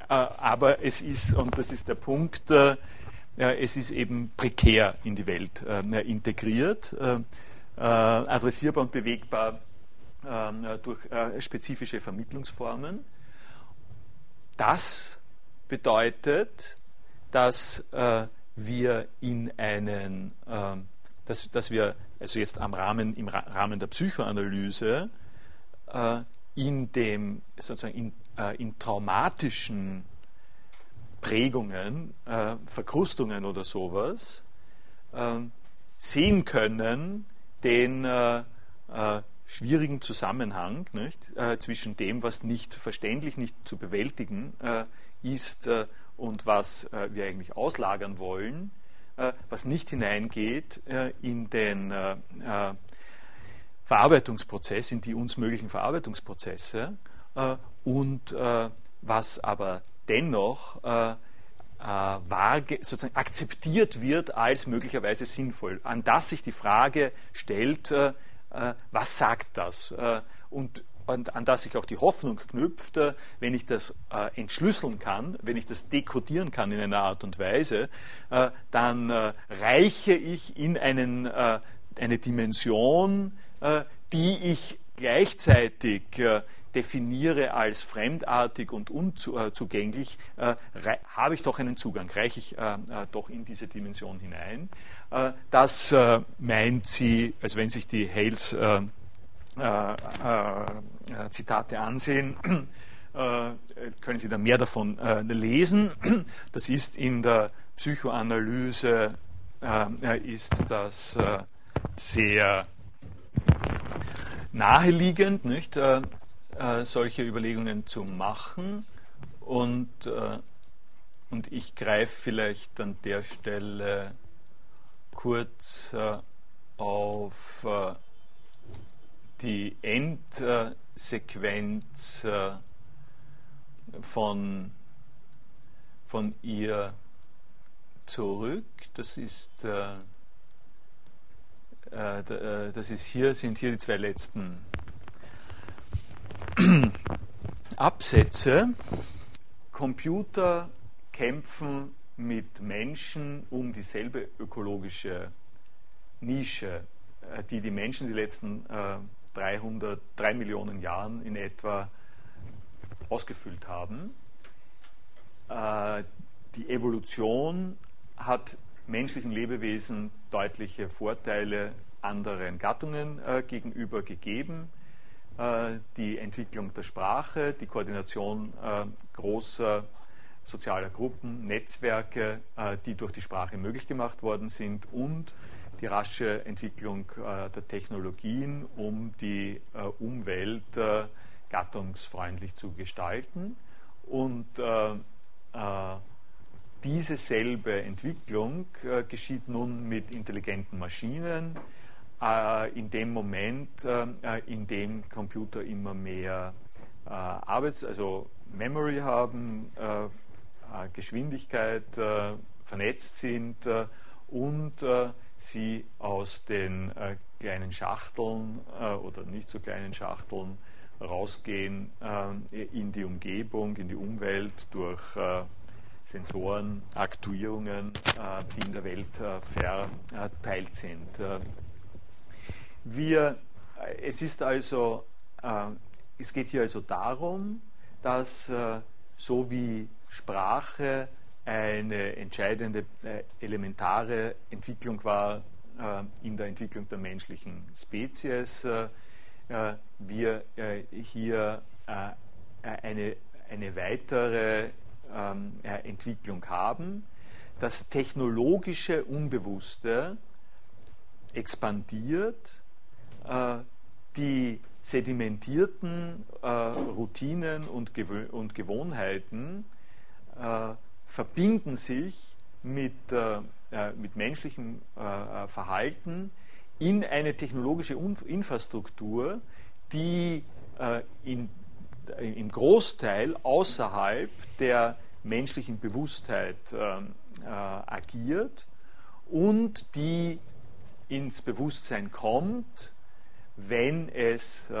aber es ist, und das ist der Punkt, es ist eben prekär in die Welt integriert, adressierbar und bewegbar durch spezifische Vermittlungsformen. Das bedeutet, dass wir in einen, dass, dass wir also jetzt am Rahmen, im Rahmen der Psychoanalyse, äh, in, dem, sozusagen in, äh, in traumatischen Prägungen, äh, Verkrustungen oder sowas, äh, sehen können den äh, äh, schwierigen Zusammenhang nicht, zwischen dem, was nicht verständlich, nicht zu bewältigen ist und was wir eigentlich auslagern wollen was nicht hineingeht äh, in den äh, Verarbeitungsprozess, in die uns möglichen Verarbeitungsprozesse und was aber dennoch sozusagen akzeptiert wird als möglicherweise sinnvoll, an das sich die Frage stellt, was sagt das? Und und an das sich auch die Hoffnung knüpft, äh, wenn ich das äh, entschlüsseln kann, wenn ich das dekodieren kann in einer Art und Weise, äh, dann äh, reiche ich in einen, äh, eine Dimension, äh, die ich gleichzeitig definiere als fremdartig und unzugänglich, habe ich doch einen Zugang, reiche ich doch in diese Dimension hinein. das meint sie, also wenn sich die Hales äh, äh, Zitate ansehen, äh, können Sie da mehr davon lesen. Das ist in der Psychoanalyse ist das sehr naheliegend, nicht, solche Überlegungen zu machen. Und, und ich greife vielleicht an der Stelle kurz auf die Endsequenz äh, von, von ihr zurück. Das ist äh, das ist hier, sind hier die zwei letzten Absätze. Computer kämpfen mit Menschen um dieselbe ökologische Nische, äh, die die Menschen die letzten 300, äh, 3 Millionen Jahren in etwa ausgefüllt haben. Äh, die Evolution hat menschlichen Lebewesen deutliche Vorteile anderen Gattungen gegenüber gegeben. Die Entwicklung der Sprache, die Koordination großer sozialer Gruppen, Netzwerke, äh, die durch die Sprache möglich gemacht worden sind und die rasche Entwicklung äh, der Technologien, um die äh, Umwelt gattungsfreundlich zu gestalten. Und diese selbe Entwicklung geschieht nun mit intelligenten Maschinen, in dem Moment, in dem Computer immer mehr Arbeits-, also Memory haben, äh, Geschwindigkeit äh, vernetzt sind äh, und sie aus den kleinen Schachteln oder nicht so kleinen Schachteln rausgehen in die Umgebung, in die Umwelt durch Sensoren, Aktuierungen, die in der Welt verteilt sind. Wir, es ist also, es geht hier also darum, dass so wie Sprache eine entscheidende, äh, elementare Entwicklung war äh, in der Entwicklung der menschlichen Spezies. Äh, äh wir äh, hier äh, eine, eine weitere ähm, Entwicklung haben. Das technologische Unbewusste expandiert, die sedimentierten Routinen und, Gewö und Gewohnheiten äh, verbinden sich mit, äh, äh, mit menschlichem Verhalten in eine technologische Infrastruktur, die in, im Großteil außerhalb der menschlichen Bewusstheit agiert und die ins Bewusstsein kommt, wenn es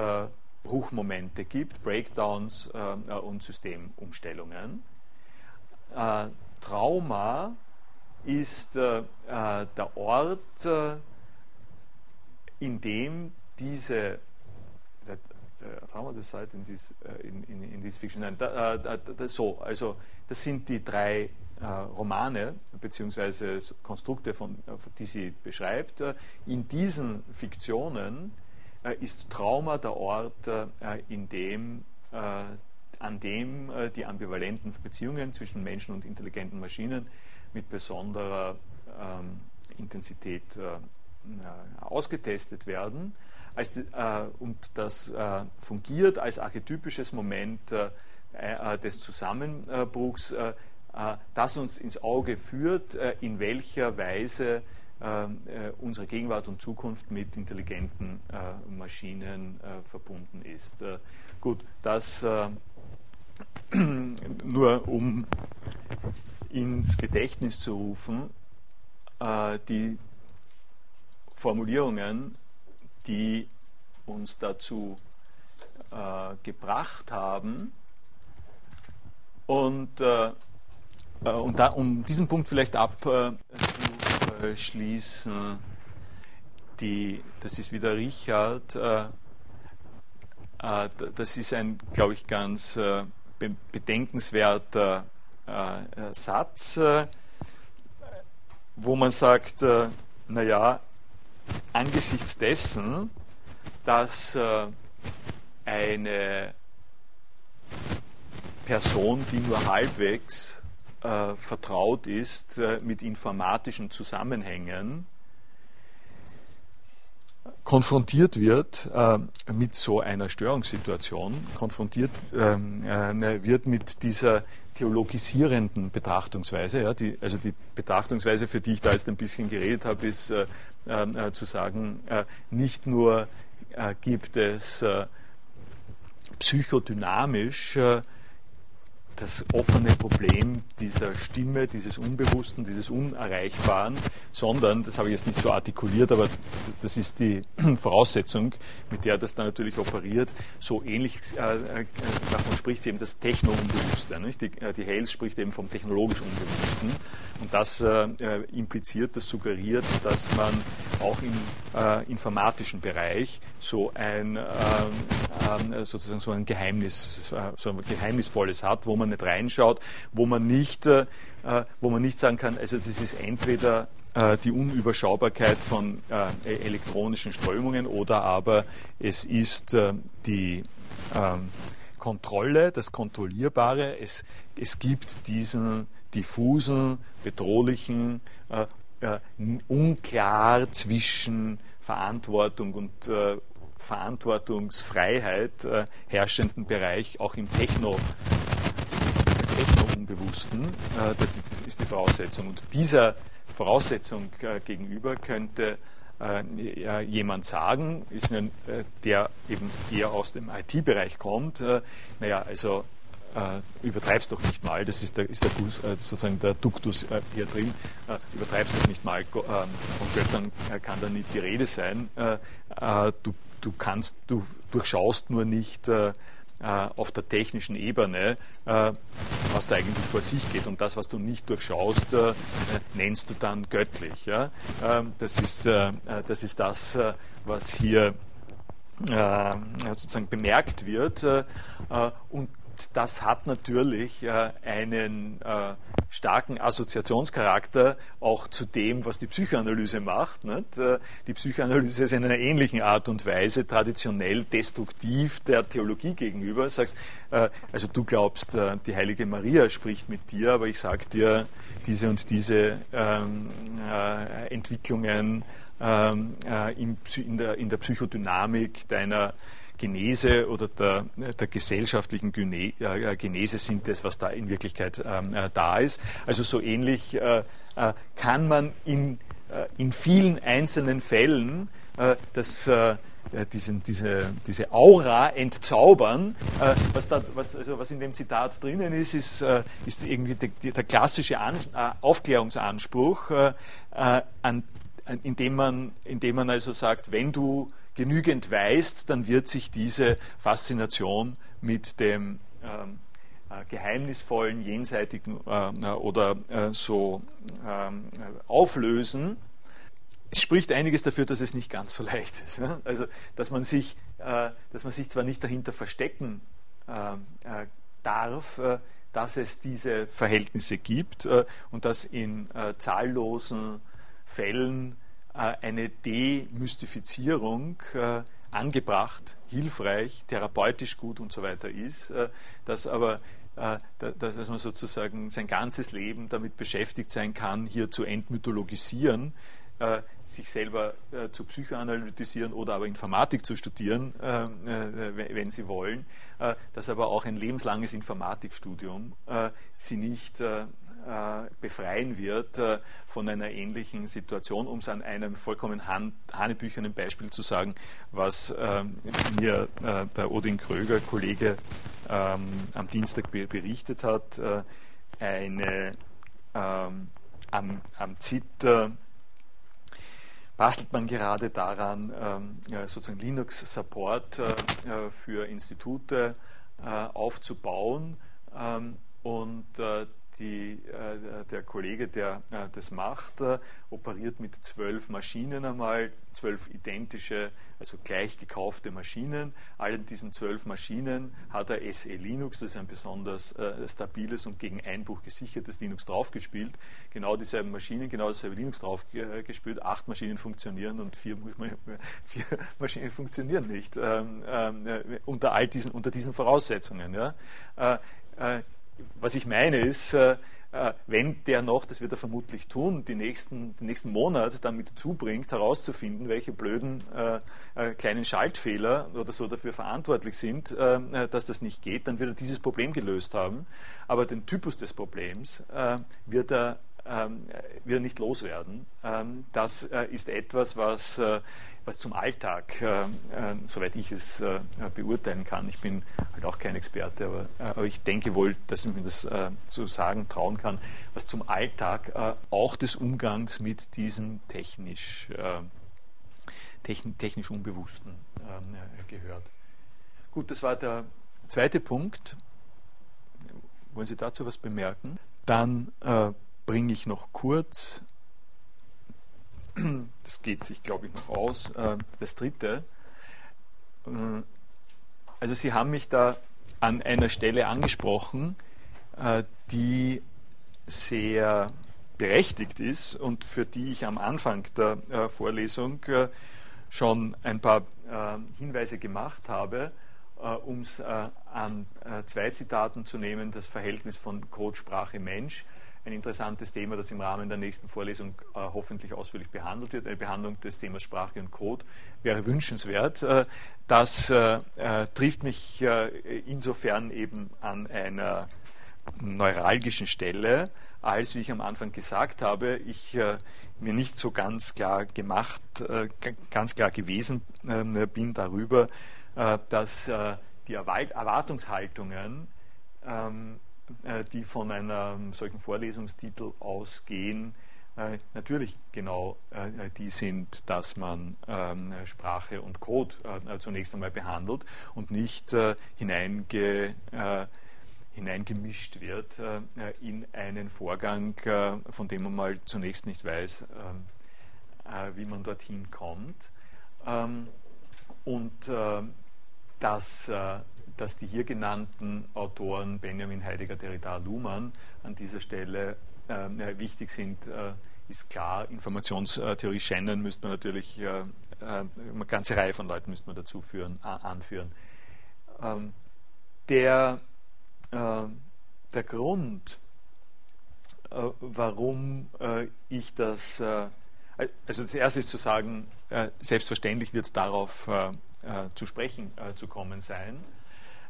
Bruchmomente gibt, Breakdowns und Systemumstellungen. Äh, Trauma ist äh, äh, der Ort, äh, in dem diese Trauma das seit in this, in, in, in this fiction. Nein, da, da, da, so, also das sind die drei äh, Romane bzw. Konstrukte, von, die sie beschreibt. In diesen Fiktionen äh, ist Trauma der Ort, äh, in dem an dem äh, die ambivalenten Beziehungen zwischen Menschen und intelligenten Maschinen mit besonderer ähm, Intensität äh, ausgetestet werden. Als, äh, und das äh, fungiert als archetypisches Moment äh, äh, des Zusammenbruchs, das uns ins Auge führt, in welcher Weise unsere Gegenwart und Zukunft mit intelligenten Maschinen verbunden ist. gut, das nur um ins Gedächtnis zu rufen, äh, die Formulierungen, die uns dazu äh, gebracht haben. Und, äh, und da, um diesen Punkt vielleicht abzuschließen, die, das ist wieder Richard, das ist ein, glaube ich, ganz bedenkenswerter äh, äh, Satz, äh, wo man sagt, äh, naja, angesichts dessen, dass äh, eine Person, die nur halbwegs äh, vertraut ist mit informatischen Zusammenhängen, konfrontiert wird äh, mit so einer Störungssituation, konfrontiert ähm, äh, wird mit dieser theologisierenden Betrachtungsweise. Ja, die, also die Betrachtungsweise, für die ich da jetzt ein bisschen geredet habe, ist äh, äh zu sagen, äh, nicht nur äh, gibt es psychodynamisch das offene Problem dieser Stimme, dieses Unbewussten, dieses Unerreichbaren, sondern, das habe ich jetzt nicht so artikuliert, aber das ist die Voraussetzung, mit der das dann natürlich operiert, so ähnlich äh, äh davon spricht sie eben das Techno-Unbewusste. Die, äh, die Hales spricht eben vom technologisch Unbewussten und das äh, äh, impliziert, das suggeriert, dass man auch im äh, informatischen Bereich so ein ähm, sozusagen so ein Geheimnis, so ein geheimnisvolles hat, wo man nicht reinschaut, wo man nicht, äh, wo man nicht sagen kann, also das ist entweder äh, die Unüberschaubarkeit von äh, e-, elektronischen Strömungen oder aber es ist äh, die ähm, Kontrolle, das Kontrollierbare. Es, es gibt diesen diffusen, bedrohlichen, äh, äh, unklar zwischen Verantwortung und äh, Verantwortungsfreiheit äh, herrschenden Bereich auch im Techno, Techno-Unbewussten. Äh, das ist die Voraussetzung. Und dieser Voraussetzung äh, gegenüber könnte äh, jemand sagen, ist der eben eher aus dem IT-Bereich kommt, naja, also äh, übertreib's doch nicht mal, das ist der, ist der sozusagen der Duktus hier drin, übertreib's doch nicht mal, ähm, von Göttern kann da nicht die Rede sein. du du kannst, du durchschaust nur nicht auf der technischen Ebene, äh, was da eigentlich vor sich geht. Und das, was du nicht durchschaust, äh, nennst du dann göttlich. Ja? Ähm, das, ist, äh, das ist das, was hier sozusagen bemerkt wird. und das hat natürlich äh, einen äh, starken Assoziationscharakter auch zu dem, was die Psychoanalyse macht. Äh, die Psychoanalyse ist in einer ähnlichen Art und Weise traditionell destruktiv der Theologie gegenüber. Sagst, also du glaubst, die heilige Maria spricht mit dir, aber ich sage dir, diese und diese ähm, äh, Entwicklungen ähm, in, der, in der Psychodynamik deiner Genese oder der, der gesellschaftlichen äh, Genese sind das, was da in Wirklichkeit ähm, äh, da ist. Also so ähnlich äh, kann man in, in vielen einzelnen Fällen das diesen, diese, diese Aura entzaubern. Äh, was, da, was, also was in dem Zitat drinnen ist, ist, äh, ist irgendwie der, der klassische An äh, Aufklärungsanspruch, an, indem, man, indem man also sagt, wenn du genügend weißt, dann wird sich diese Faszination mit dem ähm, äh, geheimnisvollen, jenseitigen äh, oder äh, so ähm, auflösen. Es spricht einiges dafür, dass es nicht ganz so leicht ist. Ja? Also, dass man, sich, äh, dass man sich zwar nicht dahinter verstecken äh, äh, darf, dass es diese Verhältnisse gibt und dass in zahllosen Fällen eine Demystifizierung äh, angebracht, hilfreich, therapeutisch gut und so weiter ist, äh, dass aber dass man sozusagen sein ganzes Leben damit beschäftigt sein kann, hier zu entmythologisieren, sich selber zu psychoanalytisieren oder aber Informatik zu studieren, wenn Sie wollen, dass aber auch ein lebenslanges Informatikstudium Sie nicht äh, befreien wird äh, von einer ähnlichen Situation, um es an einem vollkommen han hanebüchernen Beispiel zu sagen, was äh, mir der Odin Kröger, Kollege, ähm, am Dienstag berichtet hat. eine ähm, am, am ZIT bastelt man gerade daran, ähm, sozusagen Linux-Support für Institute aufzubauen. und die, äh, der Kollege, der äh, das macht, äh, operiert mit zwölf Maschinen einmal, zwölf identische, also gleich gekaufte Maschinen. Allen diesen zwölf Maschinen hat er SE Linux, das ist ein besonders äh, stabiles und gegen Einbruch gesichertes Linux draufgespielt. Genau dieselben Maschinen, genau dasselbe Linux draufgespielt. Acht Maschinen funktionieren und vier, vier Maschinen funktionieren nicht ähm, äh, unter all diesen, unter diesen Voraussetzungen. Ja. Äh, was ich meine ist, äh, äh, wenn der noch, das wird er vermutlich tun, die nächsten, den nächsten Monat damit zubringt, herauszufinden, welche blöden äh, äh, kleinen Schaltfehler oder so dafür verantwortlich sind, äh, dass das nicht geht, dann wird er dieses Problem gelöst haben. Aber den Typus des Problems wird er wir nicht loswerden. Ähm, das äh, ist etwas, was, äh, was zum Alltag, äh, soweit ich es beurteilen kann, ich bin halt auch kein Experte, aber, aber ich denke wohl, dass ich mir das zu sagen trauen kann, was zum Alltag auch des Umgangs mit diesem technisch, technisch Unbewussten ähm, gehört. Gut, das war der zweite Punkt. Wollen Sie dazu was bemerken? Dann äh, bringe ich noch kurz, das geht sich, glaube ich, noch aus, äh, das dritte. Äh, also Sie haben mich da an einer Stelle angesprochen, äh, die sehr berechtigt ist und für die ich am Anfang der äh, Vorlesung äh, schon ein paar äh, Hinweise gemacht habe, um es an zwei Zitaten zu nehmen, das Verhältnis von Code, Sprache, Mensch ein interessantes Thema, das im Rahmen der nächsten Vorlesung äh, hoffentlich ausführlich behandelt wird. Eine Behandlung des Themas Sprache und Code wäre wünschenswert. Äh, das äh, äh trifft mich äh, insofern eben an einer neuralgischen Stelle, als, wie ich am Anfang gesagt habe, ich äh, mir nicht so ganz klar gemacht, ganz klar gewesen ähm, bin darüber, dass die Erwartungshaltungen ähm, äh, die von einem solchen Vorlesungstitel ausgehen, äh, natürlich genau äh, die sind, dass man ähm, Sprache und Code zunächst einmal behandelt und nicht hineinge, hineingemischt wird in einen Vorgang, von dem man mal zunächst nicht weiß, ähm, wie man dorthin kommt. Ähm, und dass dass die hier genannten Autoren Benjamin Heidegger, Derrida, Luhmann an dieser Stelle äh, wichtig sind, äh, ist klar. Informationstheorie Shannon müsste man natürlich, äh, äh, eine ganze Reihe von Leuten müsste man dazu führen, anführen. Ähm, der, äh, der Grund, äh, warum ich das also das erste ist zu sagen, selbstverständlich wird darauf zu sprechen zu kommen sein.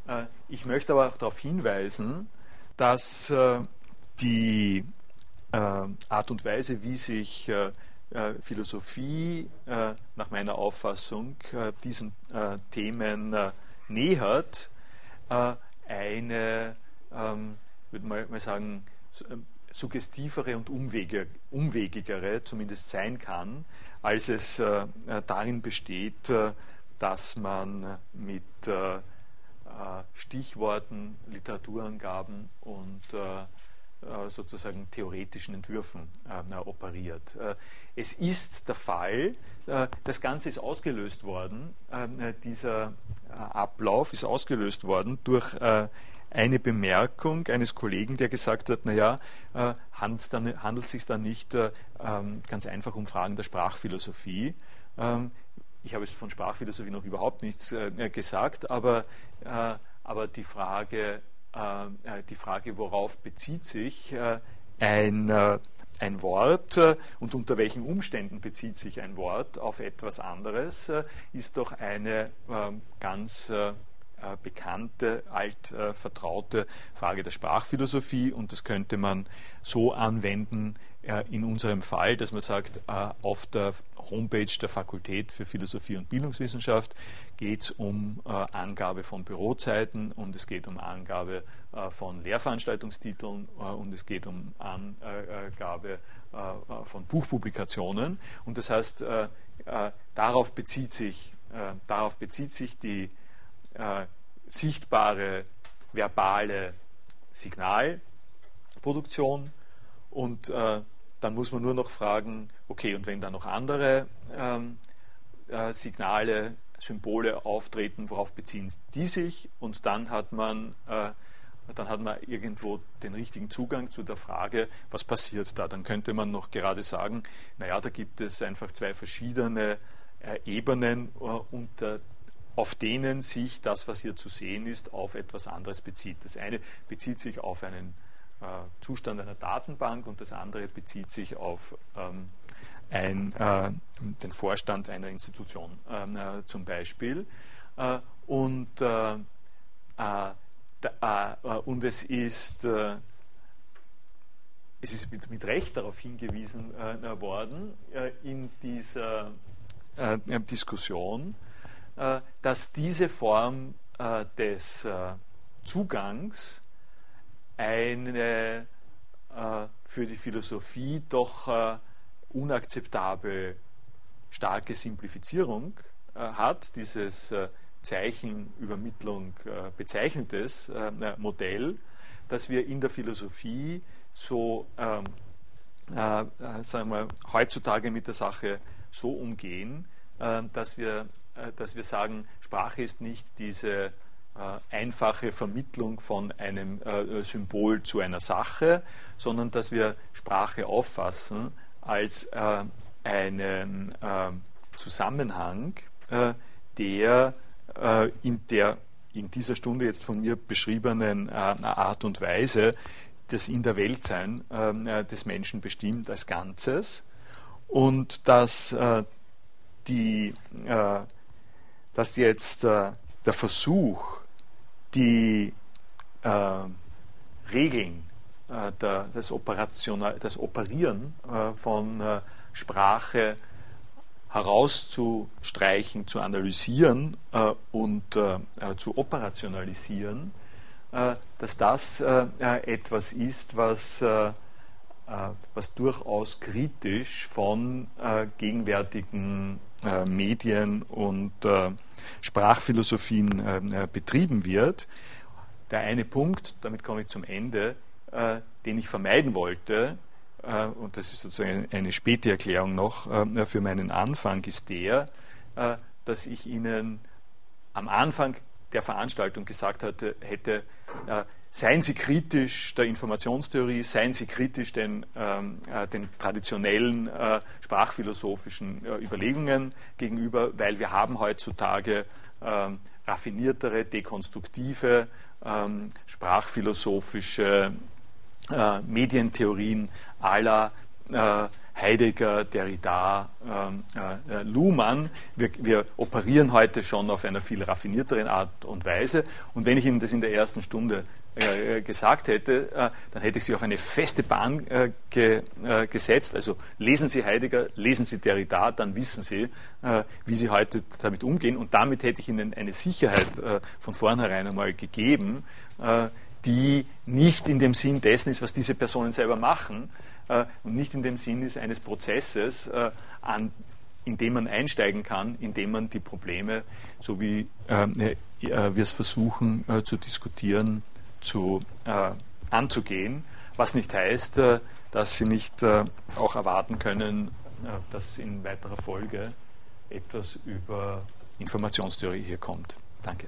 Äh, ich möchte aber auch darauf hinweisen, dass äh, die äh, Art und Weise, wie sich Philosophie nach meiner Auffassung diesen Themen nähert, eine, ähm, würde mal, mal sagen, suggestivere und umwegigere zumindest sein kann, als es darin besteht, dass man mit Stichworten, Literaturangaben und äh, äh, sozusagen theoretischen Entwürfen operiert. es ist der Fall, das Ganze ist ausgelöst worden, dieser Ablauf ist ausgelöst worden durch eine Bemerkung eines Kollegen, der gesagt hat, naja, handelt es sich da nicht ähm, ganz einfach um Fragen der Sprachphilosophie? Ich habe es von Sprachphilosophie noch überhaupt nichts äh, gesagt, aber, äh, aber die, Frage, äh, äh die Frage, worauf bezieht sich äh, ein, äh, ein Wort und unter welchen Umständen bezieht sich ein Wort auf etwas anderes, ist doch eine ganz bekannte, altvertraute Frage der Sprachphilosophie und das könnte man so anwenden, in unserem Fall, dass man sagt, äh, auf der Homepage der Fakultät für Philosophie und Bildungswissenschaft geht es um äh, Angabe von Bürozeiten und es geht um Angabe äh, von Lehrveranstaltungstiteln und es geht um Angabe von Buchpublikationen. Und das heißt, darauf bezieht sich, darauf bezieht sich die sichtbare verbale Signalproduktion und äh, dann muss man nur noch fragen, okay, und wenn da noch andere ähm, äh, Signale, Symbole auftreten, worauf beziehen die sich? Und dann hat man äh, dann hat man irgendwo den richtigen Zugang zu der Frage, was passiert da. Dann könnte man noch gerade sagen, naja, da gibt es einfach zwei verschiedene äh, Ebenen, äh, unter, auf denen sich das, was hier zu sehen ist, auf etwas anderes bezieht. Das eine bezieht sich auf einen äh, Zustand einer Datenbank und das andere bezieht sich auf ähm, ein, äh, den Vorstand einer Institution ähm, äh, zum Beispiel. Äh, und, äh, äh, da, und es ist es ist mit, mit Recht darauf hingewiesen worden in dieser Diskussion, dass diese Form äh, des äh, Zugangs eine für die Philosophie doch unakzeptabel starke Simplifizierung hat, dieses Zeichenübermittlung bezeichnetes Modell, das wir in der Philosophie so ähm, äh, äh, sagen wir, heutzutage mit der Sache so umgehen, äh, dass, wir, äh, dass wir sagen, Sprache ist nicht diese äh, einfache Vermittlung von einem äh, Symbol zu einer Sache, sondern dass wir Sprache auffassen als einen Zusammenhang, der in der in dieser Stunde jetzt von mir beschriebenen Art und Weise das In der Weltsein äh, des Menschen bestimmt als Ganzes und dass, äh, die, äh, dass jetzt äh, der Versuch, die äh, Regeln, äh, der, Operational, das Operieren von Sprache herauszustreichen, zu analysieren und zu operationalisieren, äh, dass das äh, äh, etwas ist, was, was durchaus kritisch von gegenwärtigen Medien und Sprachphilosophien betrieben wird. Der eine Punkt, damit komme ich zum Ende, den ich vermeiden wollte, und das ist sozusagen eine späte Erklärung noch für meinen Anfang, ist der, dass ich Ihnen am Anfang der Veranstaltung gesagt hatte, hätte, äh, seien Sie kritisch der Informationstheorie, seien Sie kritisch den, ähm, äh, den traditionellen äh, sprachphilosophischen äh, Überlegungen gegenüber, weil wir haben heutzutage ähm, raffiniertere, dekonstruktive, ähm, sprachphilosophische äh, Medientheorien aller äh, Heidegger, Derrida, ähm, äh, Luhmann. Wir, wir, operieren heute schon auf einer viel raffinierteren Art und Weise. Und wenn ich Ihnen das in der ersten Stunde äh, gesagt hätte, äh, dann hätte ich Sie auf eine feste Bahn äh, ge, äh, gesetzt. Also lesen Sie Heidegger, lesen Sie Derrida, dann wissen Sie, äh, wie Sie heute damit umgehen. Und damit hätte ich Ihnen eine Sicherheit von vornherein einmal gegeben, die nicht in dem Sinn dessen ist, was diese Personen selber machen, äh, und nicht in dem Sinn ist eines Prozesses, äh, an, in dem man einsteigen kann, indem man die Probleme, so wie äh, wir es versuchen zu diskutieren, zu, anzugehen. Was nicht heißt, dass Sie nicht auch erwarten können, dass in weiterer Folge etwas über Informationstheorie hier kommt. Danke.